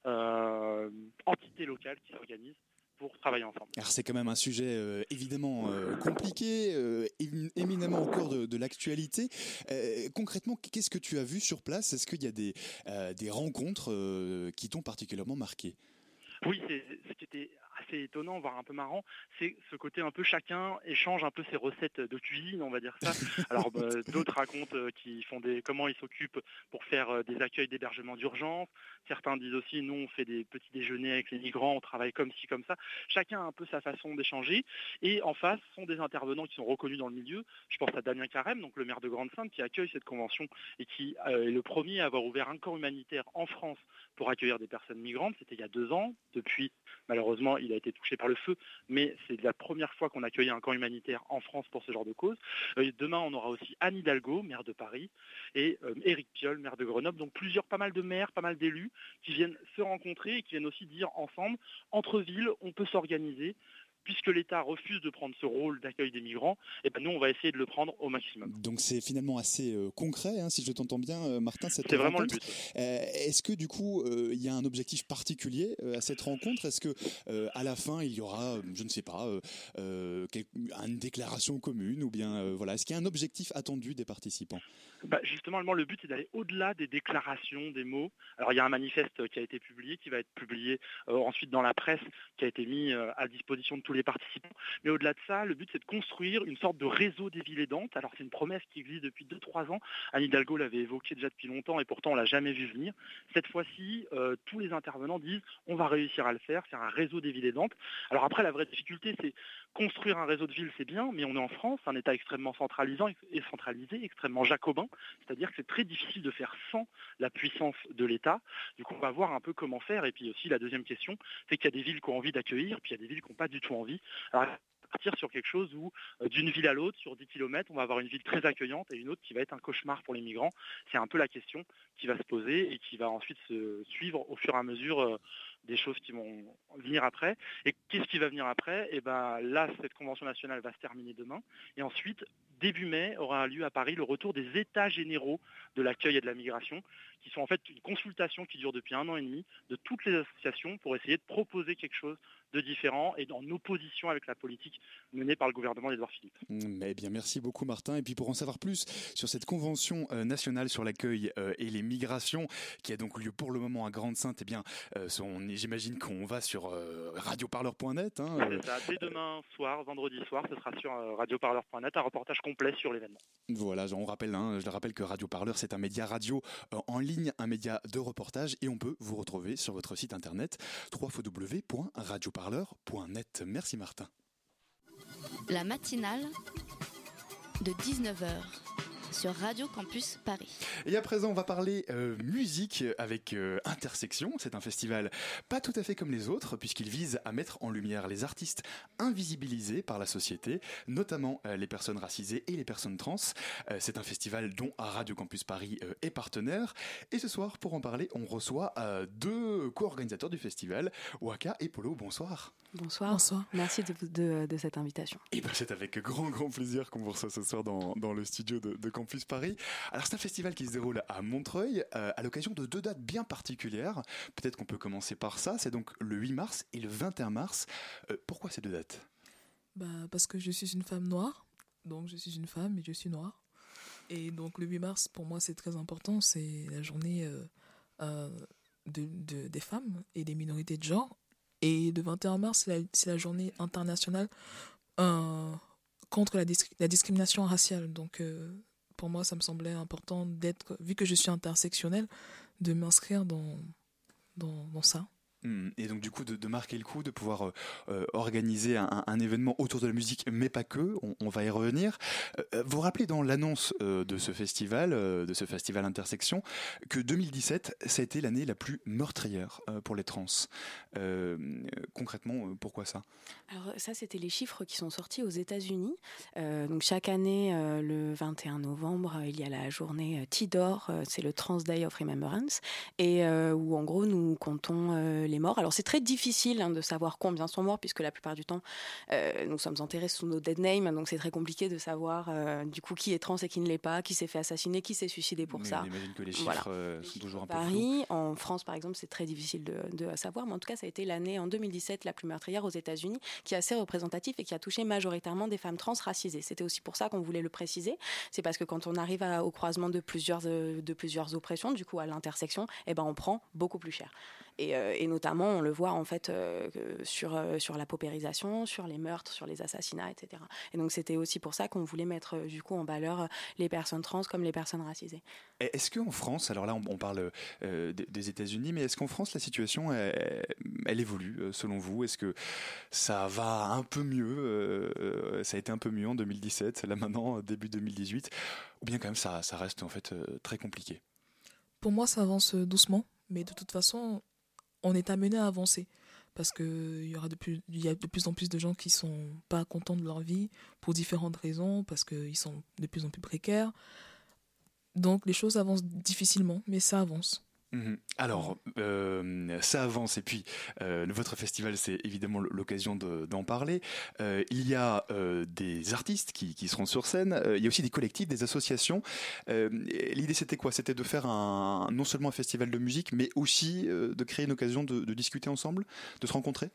euh, entités locales qui s'organisent pour travailler ensemble. Alors c'est quand même un sujet euh, évidemment euh, compliqué, émi- éminemment au cœur de, l'actualité. Concrètement, qu'est-ce que tu as vu sur place? Est-ce qu'il y a des, des rencontres qui t'ont particulièrement marqué? Oui, c'est ce qui était assez étonnant, voire un peu marrant, c'est ce côté un peu chacun échange un peu ses recettes de cuisine, on va dire ça. Alors bah, d'autres racontent euh, qu'ils font des comment ils s'occupent pour faire euh, des accueils d'hébergement d'urgence. Certains disent aussi nous on fait des petits déjeuners avec les migrants, on travaille comme ci comme ça. Chacun a un peu sa façon d'échanger. Et en face sont des intervenants qui sont reconnus dans le milieu. Je pense à Damien Carême, donc le maire de Grande-Sainte, qui accueille cette convention et qui euh, est le premier à avoir ouvert un camp humanitaire en France pour accueillir des personnes migrantes. C'était il y a deux ans. Depuis, malheureusement, il a été touché par le feu, mais c'est la première fois qu'on accueillait un camp humanitaire en France pour ce genre de cause. Euh, demain, on aura aussi Anne Hidalgo, maire de Paris, et euh, Éric Piolle, maire de Grenoble. Donc plusieurs, pas mal de maires, pas mal d'élus qui viennent se rencontrer et qui viennent aussi dire ensemble, entre villes, on peut s'organiser. Puisque l'État refuse de prendre ce rôle d'accueil des migrants, et ben nous on va essayer de le prendre au maximum. Donc c'est finalement assez euh, concret, hein, si je t'entends bien, euh, Martin. cette C'est vraiment le but. Euh, Est-ce que du coup, il y a un objectif particulier à cette rencontre? Est-ce que à la fin, il y aura, je ne sais pas, une déclaration commune ou bien voilà, est-ce qu'il y a un objectif attendu des participants? Bah, justement, le but, c'est d'aller au-delà des déclarations, des mots. Alors, il y a un manifeste qui a été publié, qui va être publié euh, ensuite dans la presse, qui a été mis euh, à disposition de tous les participants. Mais au-delà de ça, le but, c'est de construire une sorte de réseau des villes aidantes. Alors, c'est une promesse qui existe depuis 2-3 ans. Anne Hidalgo l'avait évoqué déjà depuis longtemps et pourtant, on l'a jamais vu venir. Cette fois-ci, euh, tous les intervenants disent on va réussir à le faire, faire un réseau des villes aidantes. Alors après, la vraie difficulté, c'est construire un réseau de villes, c'est bien, mais on est en France, un État extrêmement centralisant et centralisé, extrêmement jacobin. C'est-à-dire que c'est très difficile de faire sans la puissance de l'État. Du coup, on va voir un peu comment faire. Et puis aussi, la deuxième question, c'est qu'il y a des villes qui ont envie d'accueillir, puis il y a des villes qui n'ont pas du tout envie. Partir sur quelque chose où euh, d'une ville à l'autre, sur 10 km, on va avoir une ville très accueillante et une autre qui va être un cauchemar pour les migrants. C'est un peu la question qui va se poser et qui va ensuite se suivre au fur et à mesure euh, des choses qui vont venir après. Et qu'est-ce qui va venir après? Et ben là, cette convention nationale va se terminer demain. Et ensuite, début mai, aura lieu à Paris le retour des états généraux de l'accueil et de la migration, qui sont en fait une consultation qui dure depuis un an et demi de toutes les associations pour essayer de proposer quelque chose de différent et en opposition avec la politique menée par le gouvernement d'Edouard Philippe. Mm, Eh bien, merci beaucoup, Martin. Et puis, pour en savoir plus sur cette convention euh, nationale sur l'accueil euh, et les migrations, qui a donc lieu pour le moment à Grande-Sainte, eh bien, euh, j'imagine qu'on va sur radioparleur.net. Hein, ça, dès demain soir, vendredi soir, ce sera sur radioparleur.net, un reportage complet sur l'événement. Voilà, on rappelle, hein, je le rappelle que Radio Parleur, c'est un média radio en ligne, un média de reportage, et on peut vous retrouver sur votre site internet www.radioparleur.net. Merci Martin. La matinale de 19h sur Radio Campus Paris. Et à présent, on va parler euh, musique avec euh, Intersection. C'est un festival pas tout à fait comme les autres, puisqu'il vise à mettre en lumière les artistes invisibilisés par la société, notamment euh, les personnes racisées et les personnes trans. Euh, c'est un festival dont Radio Campus Paris euh, est partenaire. Et ce soir, pour en parler, on reçoit euh, deux co-organisateurs du festival, Waka et Polo. Bonsoir. Bonsoir. Merci de, de- de cette invitation. Et ben c'est avec grand grand plaisir qu'on vous reçoit ce soir dans, dans le studio de, de Campus Paris. Alors c'est un festival qui se déroule à Montreuil euh, à l'occasion de deux dates bien particulières. Peut-être qu'on peut commencer par ça. C'est donc le 8 mars et le 21 mars. Euh, pourquoi ces deux dates? Bah, parce que je suis une femme noire. Donc, je suis une femme et je suis noire. Et donc, le 8 mars, pour moi, c'est très important. C'est la journée euh, de, de- des femmes et des minorités de genre. Et le 21 mars, c'est la, journée internationale contre la, la, discrimination raciale. Donc, pour moi, ça me semblait important d'être, vu que je suis intersectionnelle, de m'inscrire dans, dans, ça. Hmm. Et donc du coup de, marquer le coup, de pouvoir euh, euh, organiser un, événement autour de la musique, mais pas que, on, va y revenir. Euh, vous rappelez dans l'annonce de ce festival, de ce festival Intersection, que 2017, ça a été l'année la plus meurtrière pour les trans. concrètement, pourquoi ça? Alors ça, c'était les chiffres qui sont sortis aux États-Unis. donc chaque année, le 21 novembre, il y a la journée Tidor, c'est le Trans Day of Remembrance, et où en gros nous comptons les morts. Alors c'est très difficile hein, de savoir combien sont morts puisque la plupart du temps euh, nous sommes enterrés sous nos dead names, donc c'est très compliqué de savoir euh, du coup qui est trans et qui ne l'est pas, qui s'est fait assassiner, qui s'est suicidé pour ça. On imagine que les chiffres euh, sont toujours un peu Paris, en France par exemple, c'est très difficile de, de, savoir, mais en tout cas ça a été l'année en 2017 la plus meurtrière aux États-Unis, qui est assez représentatif et qui a touché majoritairement des femmes trans racisées. C'était aussi pour ça qu'on voulait le préciser. C'est parce que quand on arrive au croisement de plusieurs de plusieurs oppressions, du coup à l'intersection, eh ben on prend beaucoup plus cher. Euh, et, notamment, on le voit en fait euh, sur, euh, sur la paupérisation, sur les meurtres, sur les assassinats, etc. Et donc c'était aussi pour ça qu'on voulait mettre du coup en valeur les personnes trans comme les personnes racisées. Est-ce qu'en France, alors là on, parle des États-Unis, mais est-ce qu'en France la situation elle, évolue selon vous? Est-ce que ça va un peu mieux Ça a été un peu mieux en 2017, là maintenant début 2018, ou bien quand même ça, ça reste en fait très compliqué? Pour moi, ça avance doucement, mais de toute façon, on est amené à avancer parce qu'il y a de plus en plus de gens qui sont pas contents de leur vie pour différentes raisons, parce qu'ils sont de plus en plus précaires. Donc les choses avancent difficilement, mais ça avance. Mhm. Alors, euh, ça avance et puis euh, votre festival, c'est évidemment l'occasion d'en parler. Euh, il y a des artistes qui, seront sur scène, il y a aussi des collectifs, des associations. L'idée, c'était quoi? C'était de faire un, non seulement un festival de musique, mais aussi de créer une occasion de discuter ensemble, de se rencontrer?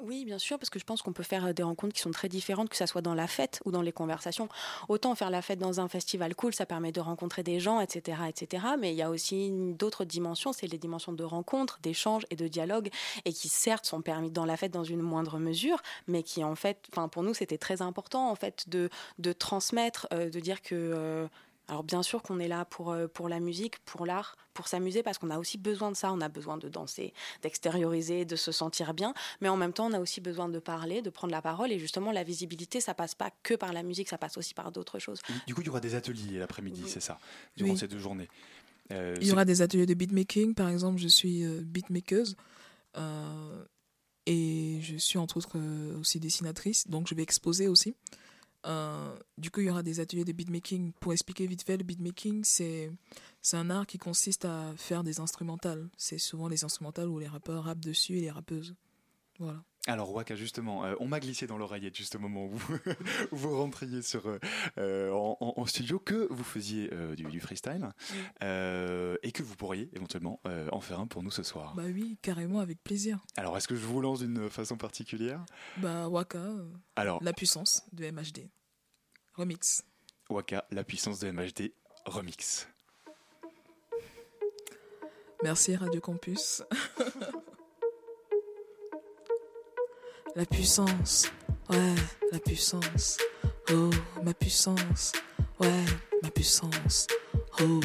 Oui, bien sûr, parce que je pense qu'on peut faire euh, des rencontres qui sont très différentes, que ça soit dans la fête ou dans les conversations. Autant faire la fête dans un festival cool, ça permet de rencontrer des gens, etc., etc. Mais il y a aussi d'autres dimensions, c'est les dimensions de rencontre, d'échange et de dialogue, et qui certes sont permis dans la fête dans une moindre mesure, mais qui en fait, enfin pour nous, c'était très important en fait de de transmettre, euh, de dire que euh, alors bien sûr qu'on est là pour, euh, pour la musique, pour l'art, pour s'amuser, parce qu'on a aussi besoin de ça, on a besoin de danser, d'extérioriser, de se sentir bien, mais en même temps on a aussi besoin de parler, de prendre la parole, et justement la visibilité, ça passe pas que par la musique, ça passe aussi par d'autres choses. Du coup, il y aura des ateliers l'après-midi, c'est ça, durant ces deux journées. Euh, il y aura des ateliers de beatmaking, par exemple, je suis euh, beatmakeuse. et je suis entre autres aussi dessinatrice, donc je vais exposer aussi. Euh, du coup, il y aura des ateliers de beatmaking. Pour expliquer vite fait, le beatmaking, c'est un art qui consiste à faire des instrumentales. C'est souvent les instrumentales où les rappeurs rappent dessus et les rappeuses. Voilà. Alors Waka justement, euh, on m'a glissé dans l'oreillette juste au moment où vous, rentriez sur euh, en, studio que vous faisiez du, freestyle et que vous pourriez éventuellement en faire un pour nous ce soir. Bah oui, carrément avec plaisir. Alors est-ce que je vous lance d'une façon particulière? Bah Waka, Alors, la puissance de MHD. Remix. Waka, la puissance de MHD. Remix. Merci Radio Campus. la puissance, ouais, la puissance. Oh, ma puissance, ouais, ma puissance. Oh.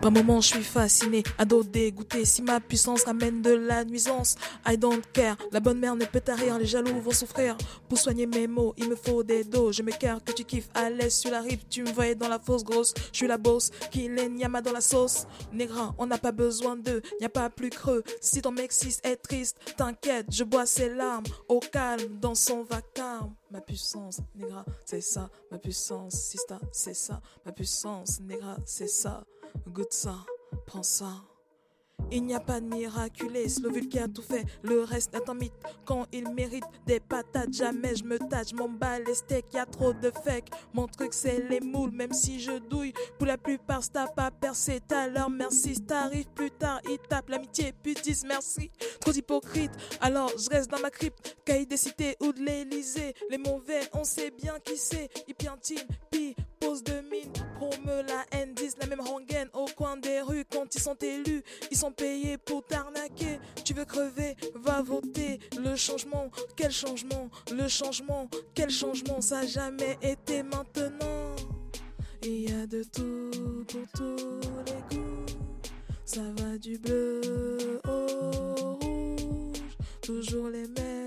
Par moments, je suis fasciné, ado dégoûté. Si ma puissance ramène de la nuisance, I don't care. La bonne mère ne peut tarir, les jaloux vont souffrir. Pour soigner mes mots, il me faut des dos. Je cœur que tu kiffes à l'aise sur la rive. Tu me voyais dans la fosse grosse. Je suis la bosse qui nyama dans la sauce. Négra, on n'a pas besoin d'eux, y a pas plus creux. Si ton mec est triste, t'inquiète, je bois ses larmes au calme dans son vacarme. Ma puissance, négra, c'est ça. Ma puissance, sista, c'est ça. Ma puissance, négra, c'est ça. Goûte ça, prends ça. Il n'y a pas de miraculé, Slovul qui a tout fait, le reste est un mythe. Quand il mérite des patates, jamais je me tâche, m'en bats les steaks, y a trop de fake. Mon truc c'est les moules, même si je douille. Pour la plupart, t'as pas percé, t'as leur merci. T'arrives plus tard, ils tapent l'amitié, puis disent merci. Trop hypocrite, alors je reste dans ma crypte. Cahier des cités ou de l'Elysée, les mauvais, on sait bien qui c'est. Ils piantinent, pose de mine, promeut la haine, disent la même rengaine au coin des rues quand ils sont élus. Ils sont payés pour t'arnaquer. Tu veux crever, va voter. Le changement, quel changement? Le changement, quel changement? Ça a jamais été maintenant. Il y a de tout pour tous les goûts. Ça va du bleu au rouge. Toujours les mêmes.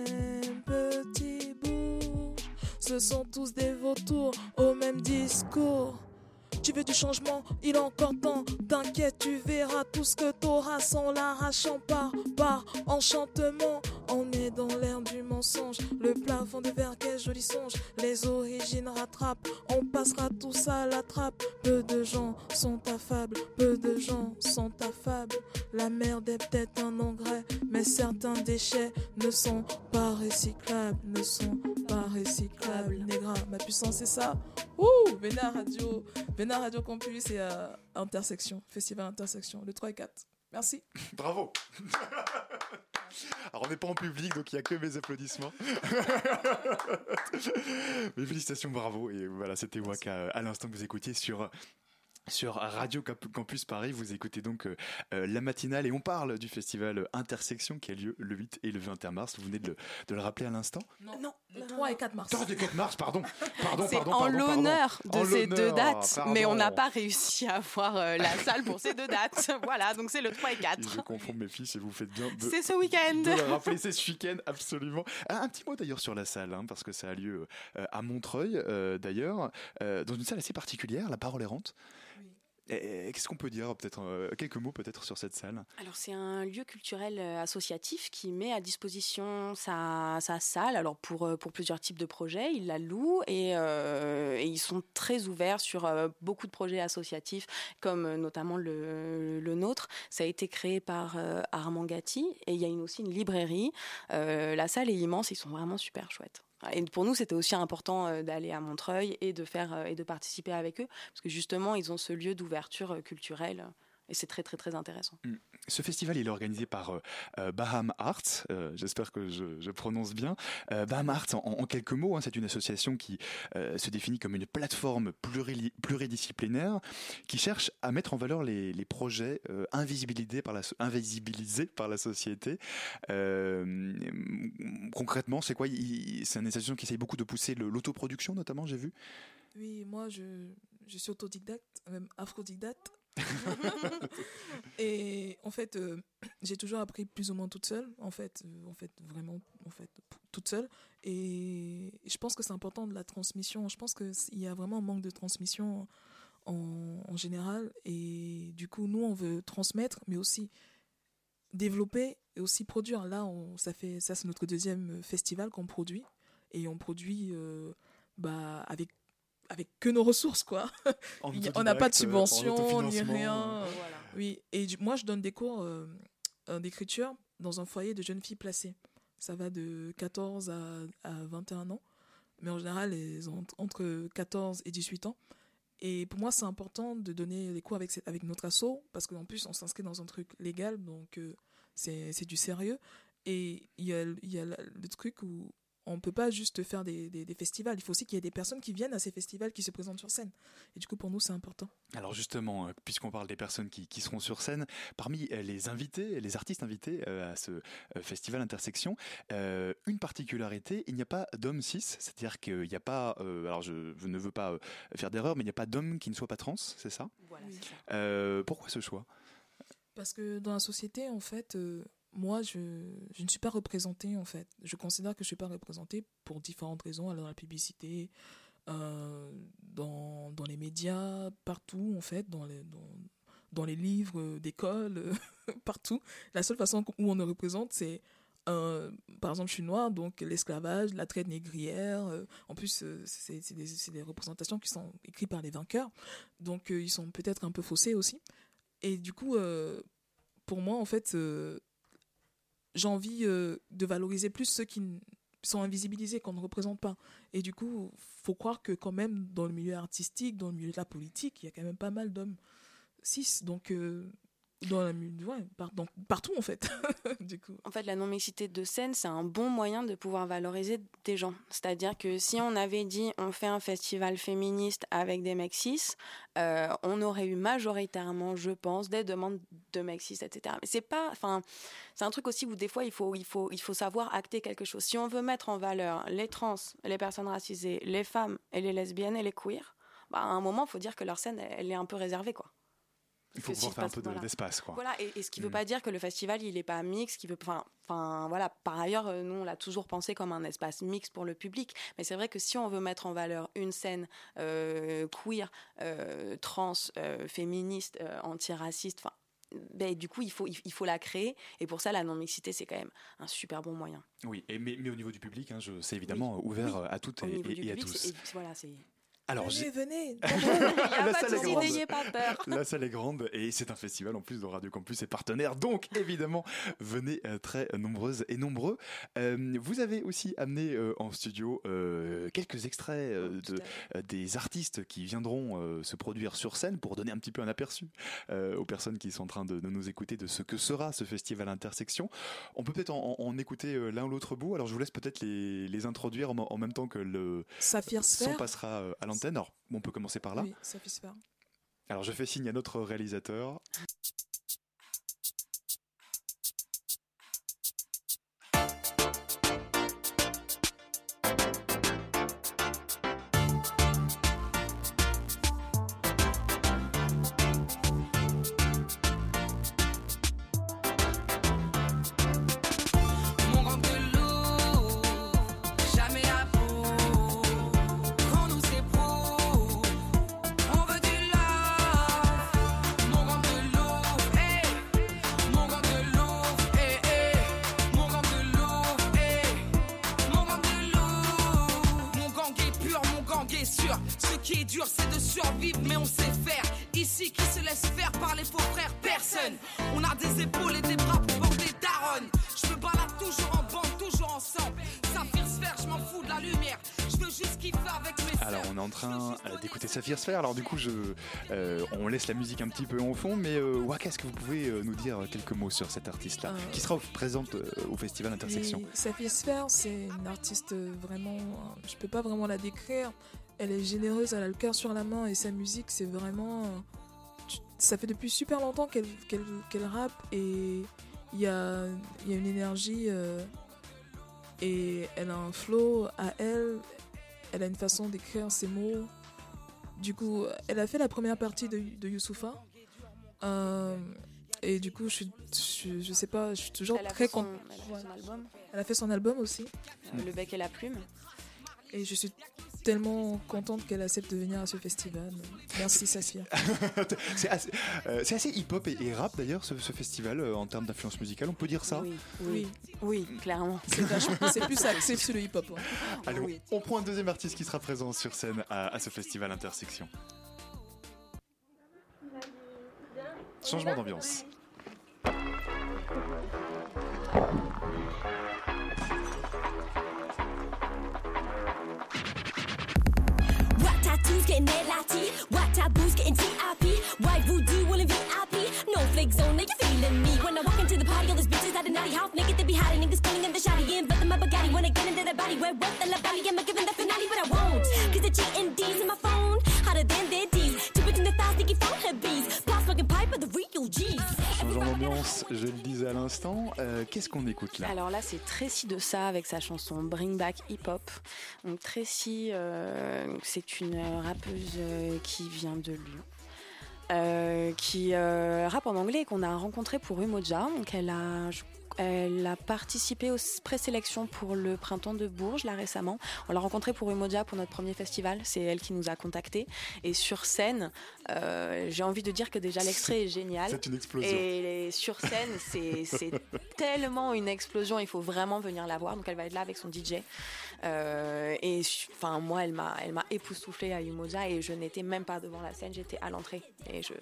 Ce sont tous des vautours au même discours. Tu veux du changement, il est encore temps. T'inquiète, tu verras tout ce que t'auras sans l'arrachant par, par enchantement. On est dans l'ère du mensonge, le plafond de verre, quel joli songe. Les origines rattrapent, on passera tout ça à la trappe. Peu de gens sont affables, peu de gens sont affables. La merde est peut-être un engrais, mais certains déchets ne sont pas recyclables, ne sont pas recyclables. Négra, ma puissance c'est ça. Ouh, Bénard Radio, Bénard Radio Campus et à Intersection, Festival Intersection, le 3 et 4. Merci. Bravo. Alors on n'est pas en public, donc il n'y a que mes applaudissements. mes félicitations, bravo. Et voilà, c'était Waka à l'instant que vous écoutiez sur sur Radio Campus Paris, vous écoutez donc euh, euh, la matinale et on parle du festival Intersection qui a lieu le 8 et le 21 mars. Vous venez de le, de le rappeler à l'instant? Non, le 3 et 4 mars. 3 et 4 mars, pardon. pardon C'est pardon, en pardon, pardon. l'honneur de En ces deux dates, mais on n'a pas réussi à avoir euh, la salle pour ces deux dates. voilà, donc c'est le 3 et 4. Je confonds mes fiches et vous faites bien de, C'est ce week-end. de le rappeler, c'est ce week-end, absolument. Ah, un petit mot d'ailleurs sur la salle, hein, parce que ça a lieu euh, à Montreuil, euh, d'ailleurs, euh, dans une salle assez particulière, la parole errante. Qu'est-ce qu'on peut dire Peut-être euh, quelques mots peut-être sur cette salle? Alors c'est un lieu culturel euh, associatif qui met à disposition sa, sa salle alors pour, euh, pour plusieurs types de projets. Ils la louent et, ils sont très ouverts sur beaucoup de projets associatifs comme notamment le, nôtre. Ça a été créé par Armand Gatti et il y a aussi une librairie. La salle est immense, ils sont vraiment super chouettes. Et pour nous, c'était aussi important euh, d'aller à Montreuil et de faire euh, et de participer avec eux, parce que justement, ils ont ce lieu d'ouverture euh, culturelle, et c'est très très très intéressant. Mm. Ce festival, il est organisé par euh, euh, Baham Arts. euh, J'espère que je, je prononce bien. Euh, Baham Arts, en, en quelques mots, hein, c'est une association qui euh, se définit comme une plateforme pluri- pluridisciplinaire qui cherche à mettre en valeur les, les projets euh, invisibilisés, par la, so- invisibilisés par la société. Euh, concrètement, c'est quoi? Il- C'est une association qui essaye beaucoup de pousser le- l'autoproduction, notamment, j'ai vu? Oui, moi je, je suis autodidacte, même afrodidacte. et en fait, euh, j'ai toujours appris plus ou moins toute seule, en fait, euh, en fait vraiment, en fait, toute seule. Et je pense que c'est important de la transmission. Je pense qu'il y a vraiment un manque de transmission en, général. Et du coup, nous, on veut transmettre, mais aussi développer et aussi produire. Là, ça fait ça, c'est notre deuxième festival qu'on produit et on produit euh, bah, avec avec que nos ressources quoi. On n'a pas de euh, en subvention ni rien. euh. Oui, et du- moi je donne des cours euh, euh, d'écriture dans un foyer de jeunes filles placées. Ça va de 14 à, à 21 ans, mais en général elles ont entre 14 et 18 ans. Et pour moi, c'est important de donner les cours avec, avec notre asso, parce qu'en plus, on s'inscrit dans un truc légal, donc euh, c'est c'est du sérieux. Et il y a, il y a la- le truc où on ne peut pas juste faire des, des- des festivals, il faut aussi qu'il y ait des personnes qui viennent à ces festivals, qui se présentent sur scène. Et du coup, pour nous, c'est important. Alors justement, euh, puisqu'on parle des personnes qui, qui seront sur scène, parmi euh, les invités, les artistes invités euh, à ce festival Intersection, une particularité, il n'y a pas d'homme cis, c'est-à-dire qu'il n'y a pas, alors je, je ne veux pas faire d'erreur, mais il n'y a pas d'homme qui ne soit pas trans, c'est ça? Voilà, ça. Euh, Pourquoi ce choix? Parce que dans la société, en fait, euh, moi, je, ne suis pas représentée, en fait. Je considère que je ne suis pas représentée pour différentes raisons, alors la publicité, euh, dans, les médias, partout, en fait, dans les, livres d'école, partout. La seule façon où on me représente, c'est... euh, par exemple, je suis noire, donc l'esclavage, la traite négrière. euh, en plus, c'est des, des représentations qui sont écrites par les vainqueurs. Donc, ils sont peut-être un peu faussés aussi. Et du coup, pour moi, en fait, j'ai envie euh, de valoriser plus ceux qui sont invisibilisés, qu'on ne représente pas. Et du coup, faut croire que quand même, dans le milieu artistique, dans le milieu de la politique, il y a quand même pas mal d'hommes cis. Donc, euh, dans la ouais, partout en fait. du coup. En fait, la non-mixité de scène, c'est un bon moyen de pouvoir valoriser des gens. C'est-à-dire que si on avait dit on fait un festival féministe avec des mecs cis, euh, on aurait eu majoritairement, je pense, des demandes de mecs cis, etc. Mais c'est pas, enfin, c'est un truc aussi où des fois il faut, il faut, il faut savoir acter quelque chose. Si on veut mettre en valeur les trans, les personnes racisées, les femmes et les lesbiennes et les queers, bah, à un moment, il faut dire que leur scène, elle, elle est un peu réservée, quoi. Il faut pouvoir faire un peu voilà. d'espace, quoi. Voilà, et, et ce qui ne veut Mm. pas dire que le festival, il n'est pas mixte, qui veut, enfin, enfin, voilà. Par ailleurs, euh, nous, on l'a toujours pensé comme un espace mixte pour le public. Mais c'est vrai que si on veut mettre en valeur une scène euh, queer, euh, trans, euh, féministe, antiraciste, enfin. Ben, du coup, il faut, il, faut la créer. Et pour ça, la non-mixité, c'est quand même un super bon moyen. Oui, et, mais, mais au niveau du public, hein, c'est évidemment ouvert Oui. à toutes et, à tous. et voilà. Alors, venez. La salle est grande. n'ayez pas peur. La salle est grande et c'est un festival en plus de Radio Campus et partenaires. Donc évidemment, venez euh, très nombreuses et nombreux. Euh, vous avez aussi amené euh, en studio euh, quelques extraits euh, de, des artistes qui viendront se produire sur scène pour donner un petit peu un aperçu aux personnes qui sont en train de, de nous écouter de ce que sera ce festival Intersection. On peut peut-être en, en- en écouter l'un ou l'autre bout. Alors je vous laisse peut-être les, les introduire en, en même temps que le Saphir son passera à l'antenne. Alors on peut commencer par là. Oui. Alors je fais signe à notre réalisateur. Dur, c'est de survivre, mais on sait faire. Ici, qui se laisse faire par les faux frères Personne. On a des épaules et des bras pour porter daronne. Je me balade toujours en bande, toujours ensemble. Saphir sphère, je m'en fous de la lumière. Je veux juste kiffer avec mes Alors on est en train euh, d'écouter Saphir Sphère. Alors du coup, je, euh, on laisse la musique un petit peu en fond, mais euh, Waka, est-ce que vous pouvez euh, nous dire quelques mots sur cet artiste-là, Euh, qui sera présente euh, au festival Intersection? Saphir Sphère, c'est une artiste vraiment. Je peux pas vraiment la décrire. Elle est généreuse, elle a le cœur sur la main et sa musique, c'est vraiment. Ça fait depuis super longtemps qu'elle qu'elle qu'elle rappe et il y a, il y a une énergie euh, et elle a un flow à elle. Elle a une façon d'écrire ses mots. Du coup, elle a fait la première partie de, de Youssoufa. Euh, et du coup, je, je, je sais pas, je suis toujours Elle a très fait son- contente. elle a fait son album. Elle a fait son album aussi. Euh, Le bec et la plume. Et je suis tellement contente qu'elle accepte de venir à ce festival. Merci. C'est assez, euh, c'est assez hip-hop et, et rap d'ailleurs, ce, ce festival, euh, en termes d'influence musicale, on peut dire ça? Oui, oui, oui, clairement. C'est plus axé sur le hip-hop. hein. Allez, on, on prend un deuxième artiste qui sera présent sur scène à, à ce festival Intersection. Changement d'ambiance. Getting that lati? What taboos getting TIP? White voodoo will VIP? No flake zone, nigga feeling me. When I walk into the party, all these bitches at a naughty half naked, they be hiding. Niggas pulling in the shotty in, but my Bugatti. Wanna get into the body, where what the la body? Am I giving the je le disais à l'instant, euh, qu'est-ce qu'on écoute là? Alors là, c'est Tracy de ça avec sa chanson Bring Back Hip Hop. Donc Tracy, euh, c'est une rappeuse euh, qui vient de Lyon. qui rappe en anglais et qu'on a rencontré pour Umoja. Donc elle a, elle a participé aux présélections pour le printemps de Bourges là récemment. On l'a rencontrée pour Umoja pour notre premier festival. C'est elle qui nous a contactés. Et sur scène, euh, j'ai envie de dire que déjà l'extrait est génial. C'est une explosion. Et sur scène, c'est tellement une explosion. Il faut vraiment venir la voir. Donc elle va être là avec son DJ. Euh, et enfin moi, elle m'a elle m'a époustouflée à Umoja et je n'étais même pas devant la scène. J'étais à l'entrée et je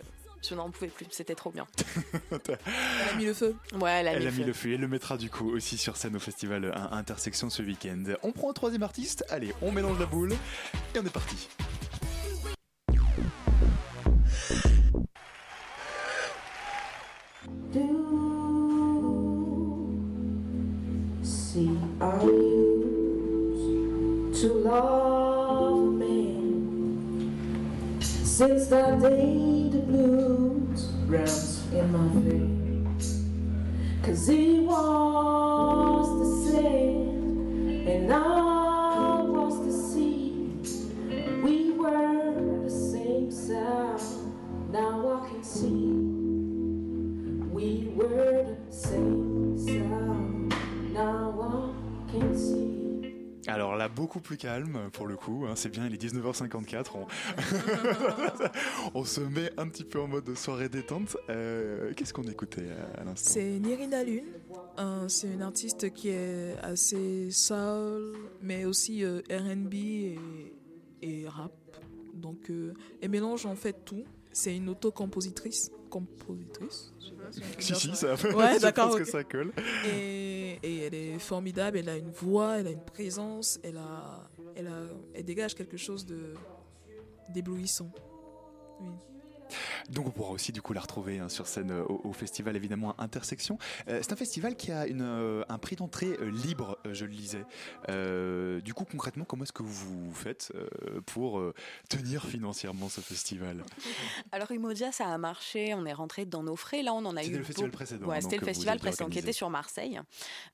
je n'en pouvais plus, c'était trop bien. elle a mis le feu. Ouais, elle a, elle mis, a mis, le feu. Elle le mettra du coup aussi sur scène au festival euh, Intersection ce week-end. On prend un troisième artiste, allez, on mélange la boule et on est parti. Since that day the blue runs in my face. Cause he was the sand and I was the sea. We were the same sound. Now I can see we were the same Alors là, beaucoup plus calme pour le coup. hein, c'est bien, il est 19h54. On... on se met un petit peu en mode soirée détente. Euh, Qu'est-ce qu'on écoutait à, à l'instant? C'est Nirina Lune. Euh, c'est une artiste qui est assez soul, mais aussi euh, RB et, et rap. Donc, euh, elle mélange en fait tout. C'est une autocompositrice. Compositrice je sais pas si Si, ça. Ouais, je d'accord. pense que ok. ça colle. Et, et elle est formidable. Elle a une voix, elle a une présence, elle, a, elle, a, elle dégage quelque chose de d'éblouissant. Oui. Donc on pourra aussi du coup la retrouver hein, sur scène euh, au, au festival évidemment Intersection. Euh, c'est un festival qui a une, euh, un prix d'entrée libre, je le lisais. Du coup concrètement comment est-ce que vous faites pour tenir financièrement ce festival? Alors Imodia, ça a marché, on est rentré dans nos frais. Là, on en a eu. C'était le festival précédent, Ouais, c'était le festival précédent qui était sur Marseille.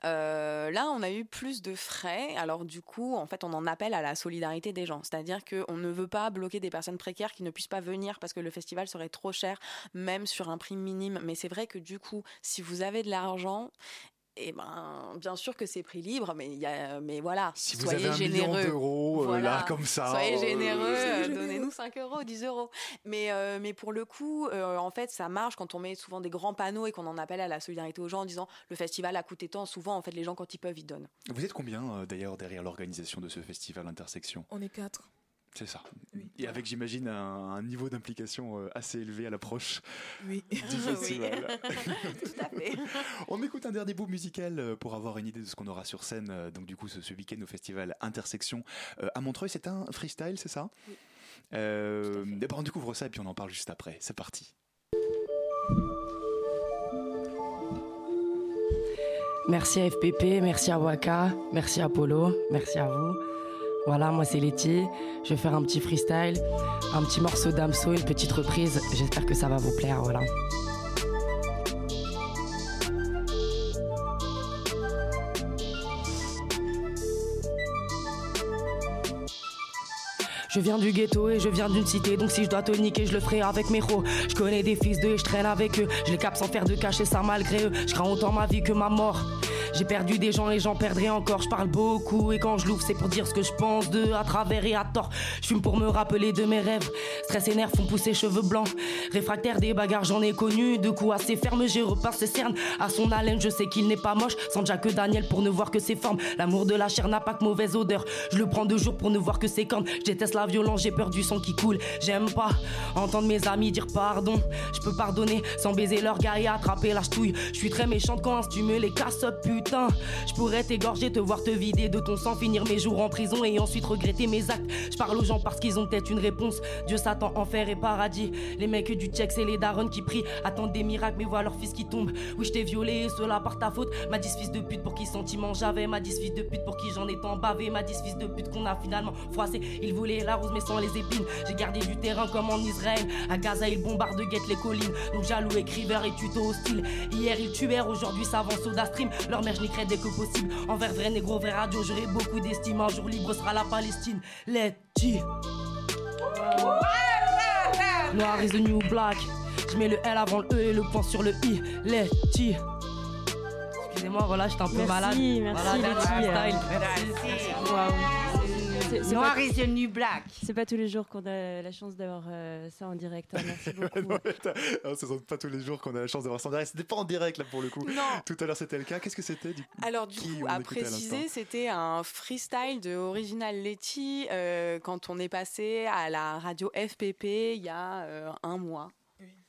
Là, on a eu plus de frais. Alors du coup, en fait, on en appelle à la solidarité des gens. C'est-à-dire qu'on ne veut pas bloquer des personnes précaires qui ne puissent pas venir parce que le festival serait trop cher, même sur un prix minime. Mais c'est vrai que du coup, si vous avez de l'argent, eh ben, bien sûr que c'est prix libre, mais il y a, mais voilà, Si vous avez un million d'euros, euh, là, comme ça, soyez euh, généreux, euh, donnez-nous 5 euros, 10 euros. Mais, euh, mais pour le coup, euh, en fait, ça marche quand on met souvent des grands panneaux et qu'on en appelle à la solidarité aux gens en disant le festival a coûté tant. Souvent, en fait, les gens, quand ils peuvent, ils donnent. Vous êtes combien euh, d'ailleurs derrière l'organisation de ce festival Intersection? On est quatre. C'est ça. Et avec j'imagine un, un niveau d'implication euh, assez élevé à l'approche Oui. du Oui. festival. Tout à fait. On écoute un dernier bout musical euh, pour avoir une idée de ce qu'on aura sur scène. euh, Donc du coup, ce, ce week-end au festival Intersection euh, à Montreuil, c'est un freestyle, c'est ça? Euh, eh ben, on découvre ça et puis on en parle juste après. C'est parti. Merci à FPP, merci à Waka, merci à Polo, merci à vous. Voilà, moi c'est Letty. Je vais faire un petit freestyle, un petit morceau d'Amso, une petite reprise. J'espère que ça va vous plaire. Voilà. Je viens du ghetto et je viens d'une cité, donc si je dois te niquer, je le ferai avec mes ros. Je connais des fils d'eux et je traîne avec eux. Je les capte sans faire de cacher ça malgré eux. Je crains autant ma vie que ma mort. J'ai perdu des gens et j'en perdrai encore. Je parle beaucoup et quand je l'ouvre, c'est pour dire ce que je pense d'eux à travers et à tort. Je fume pour me rappeler de mes rêves. Stress et nerfs font pousser cheveux blancs. Réfractaire des bagarres, j'en ai connu. De coups assez fermes, j'ai repassé cerne. À son haleine, je sais qu'il n'est pas moche. Sans que Daniel pour ne voir que ses formes. L'amour de la chair n'a pas que mauvaise odeur. Je le prends de jour pour ne voir que ses cornes. Je la violence, j'ai peur du sang qui coule. J'aime pas entendre mes amis dire pardon. Je peux pardonner sans baiser leur gars et attraper la ch'touille. Je suis très méchante quand tu me les casses, Je pourrais t'égorger, te voir te vider de ton sang, finir mes jours en prison et ensuite regretter mes actes. Je parle aux gens parce qu'ils ont peut-être une réponse. Dieu, Satan, enfer et paradis. Les mecs du check, c'est les darons qui prient, attendent des miracles, mais voient leur fils qui tombe. Oui, je t'ai violé, cela par ta faute. M'a dit ce fils de pute pour qui sentiment j'avais. M'a dit ce fils de pute pour qui j'en ai tant bavé. M'a dit ce fils de pute qu'on a finalement froissé. Il voulait la rose, mais sans les épines. J'ai gardé du terrain comme en Israël. À Gaza, ils bombardent, guettent les collines. Donc jaloux, écriveur et tuto hostile. Hier, ils tuèrent, aujourd'hui, s'avance Soda Stream. Leur mère, je n'y dès que possible. Envers vrai négro, vrai radio, j'aurai beaucoup d'estime. Un jour libre sera la Palestine. Let's G. Noir is the new black. Je mets le L avant le E et le point sur le I. Let's G. Excusez-moi, voilà, j'étais un peu Merci, malade. merci, voilà, Letty. freestyle. Merci. Noir is the new black. C'est pas tous les jours qu'on a la chance d'avoir euh, ça en direct. hein. Merci beaucoup. ah, ce sont pas tous les jours qu'on a la chance d'avoir ça en direct. C'était pas en direct là pour le coup. Non. Tout à l'heure c'était le cas. Qu'est-ce que c'était du coup Alors du coup, à préciser, c'était un freestyle de Original Letty euh, quand on est passé à la radio FPP il y a euh, un mois.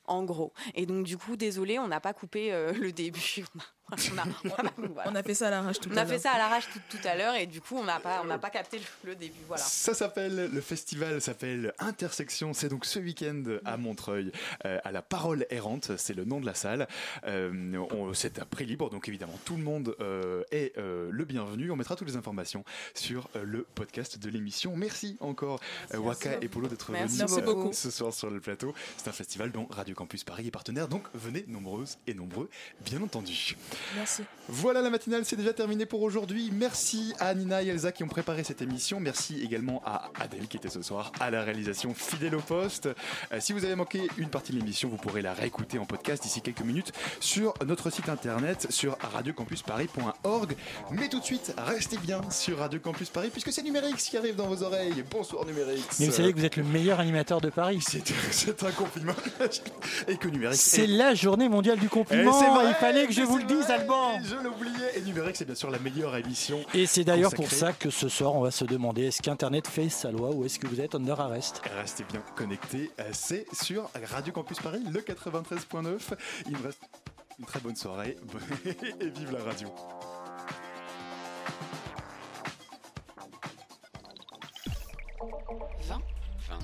En gros. Et donc, du coup, désolé, on n'a pas coupé euh, le début. On a- on, a, on a- voilà. On a fait ça à l'arrache tout On à a l'heure. fait ça à l'arrache tout, tout à l'heure et du coup on n'a pas, on capté le, le début. Voilà. Ça s'appelle, le festival s'appelle Intersection. C'est donc ce week-end à Montreuil, euh, à la Parole Errante. C'est le nom de la salle. Euh, on- c'est un prix libre, donc évidemment tout le monde euh, est euh, le bienvenu. On mettra toutes les informations sur euh, le podcast de l'émission. Merci encore Waka Merci. et Polo d'être Merci venus beaucoup. ce soir sur le plateau. C'est un festival dont Radio Campus Paris est partenaire, donc venez nombreuses et nombreux, bien entendu. Merci. Voilà, la matinale, c'est déjà terminé pour aujourd'hui. Merci à Nina et Elsa qui ont préparé cette émission. Merci également à Adèle qui était ce soir à la réalisation fidèle au poste. Euh, si vous avez manqué une partie de l'émission, vous pourrez la réécouter en podcast d'ici quelques minutes sur notre site internet sur radiocampusparis.org. Mais tout de suite, restez bien sur Radio Campus Paris puisque c'est Numérix qui arrive dans vos oreilles. Bonsoir Numérix. Mais vous savez que vous êtes le meilleur animateur de Paris. C'est un compliment. et que Numérix C'est est- la journée mondiale du Eh, compliment. c'est vrai, Il fallait que je vous le dise, je l'oubliais. Et Numérique, c'est bien sûr la meilleure émission. Et c'est d'ailleurs pour ça que ce soir, on va se demander est-ce qu'Internet fait sa loi ou est-ce que vous êtes under arrest? Restez bien connectés. Euh, c'est sur Radio Campus Paris, le 93.9. Il me reste une très bonne soirée et vive la radio. Vingt. 20.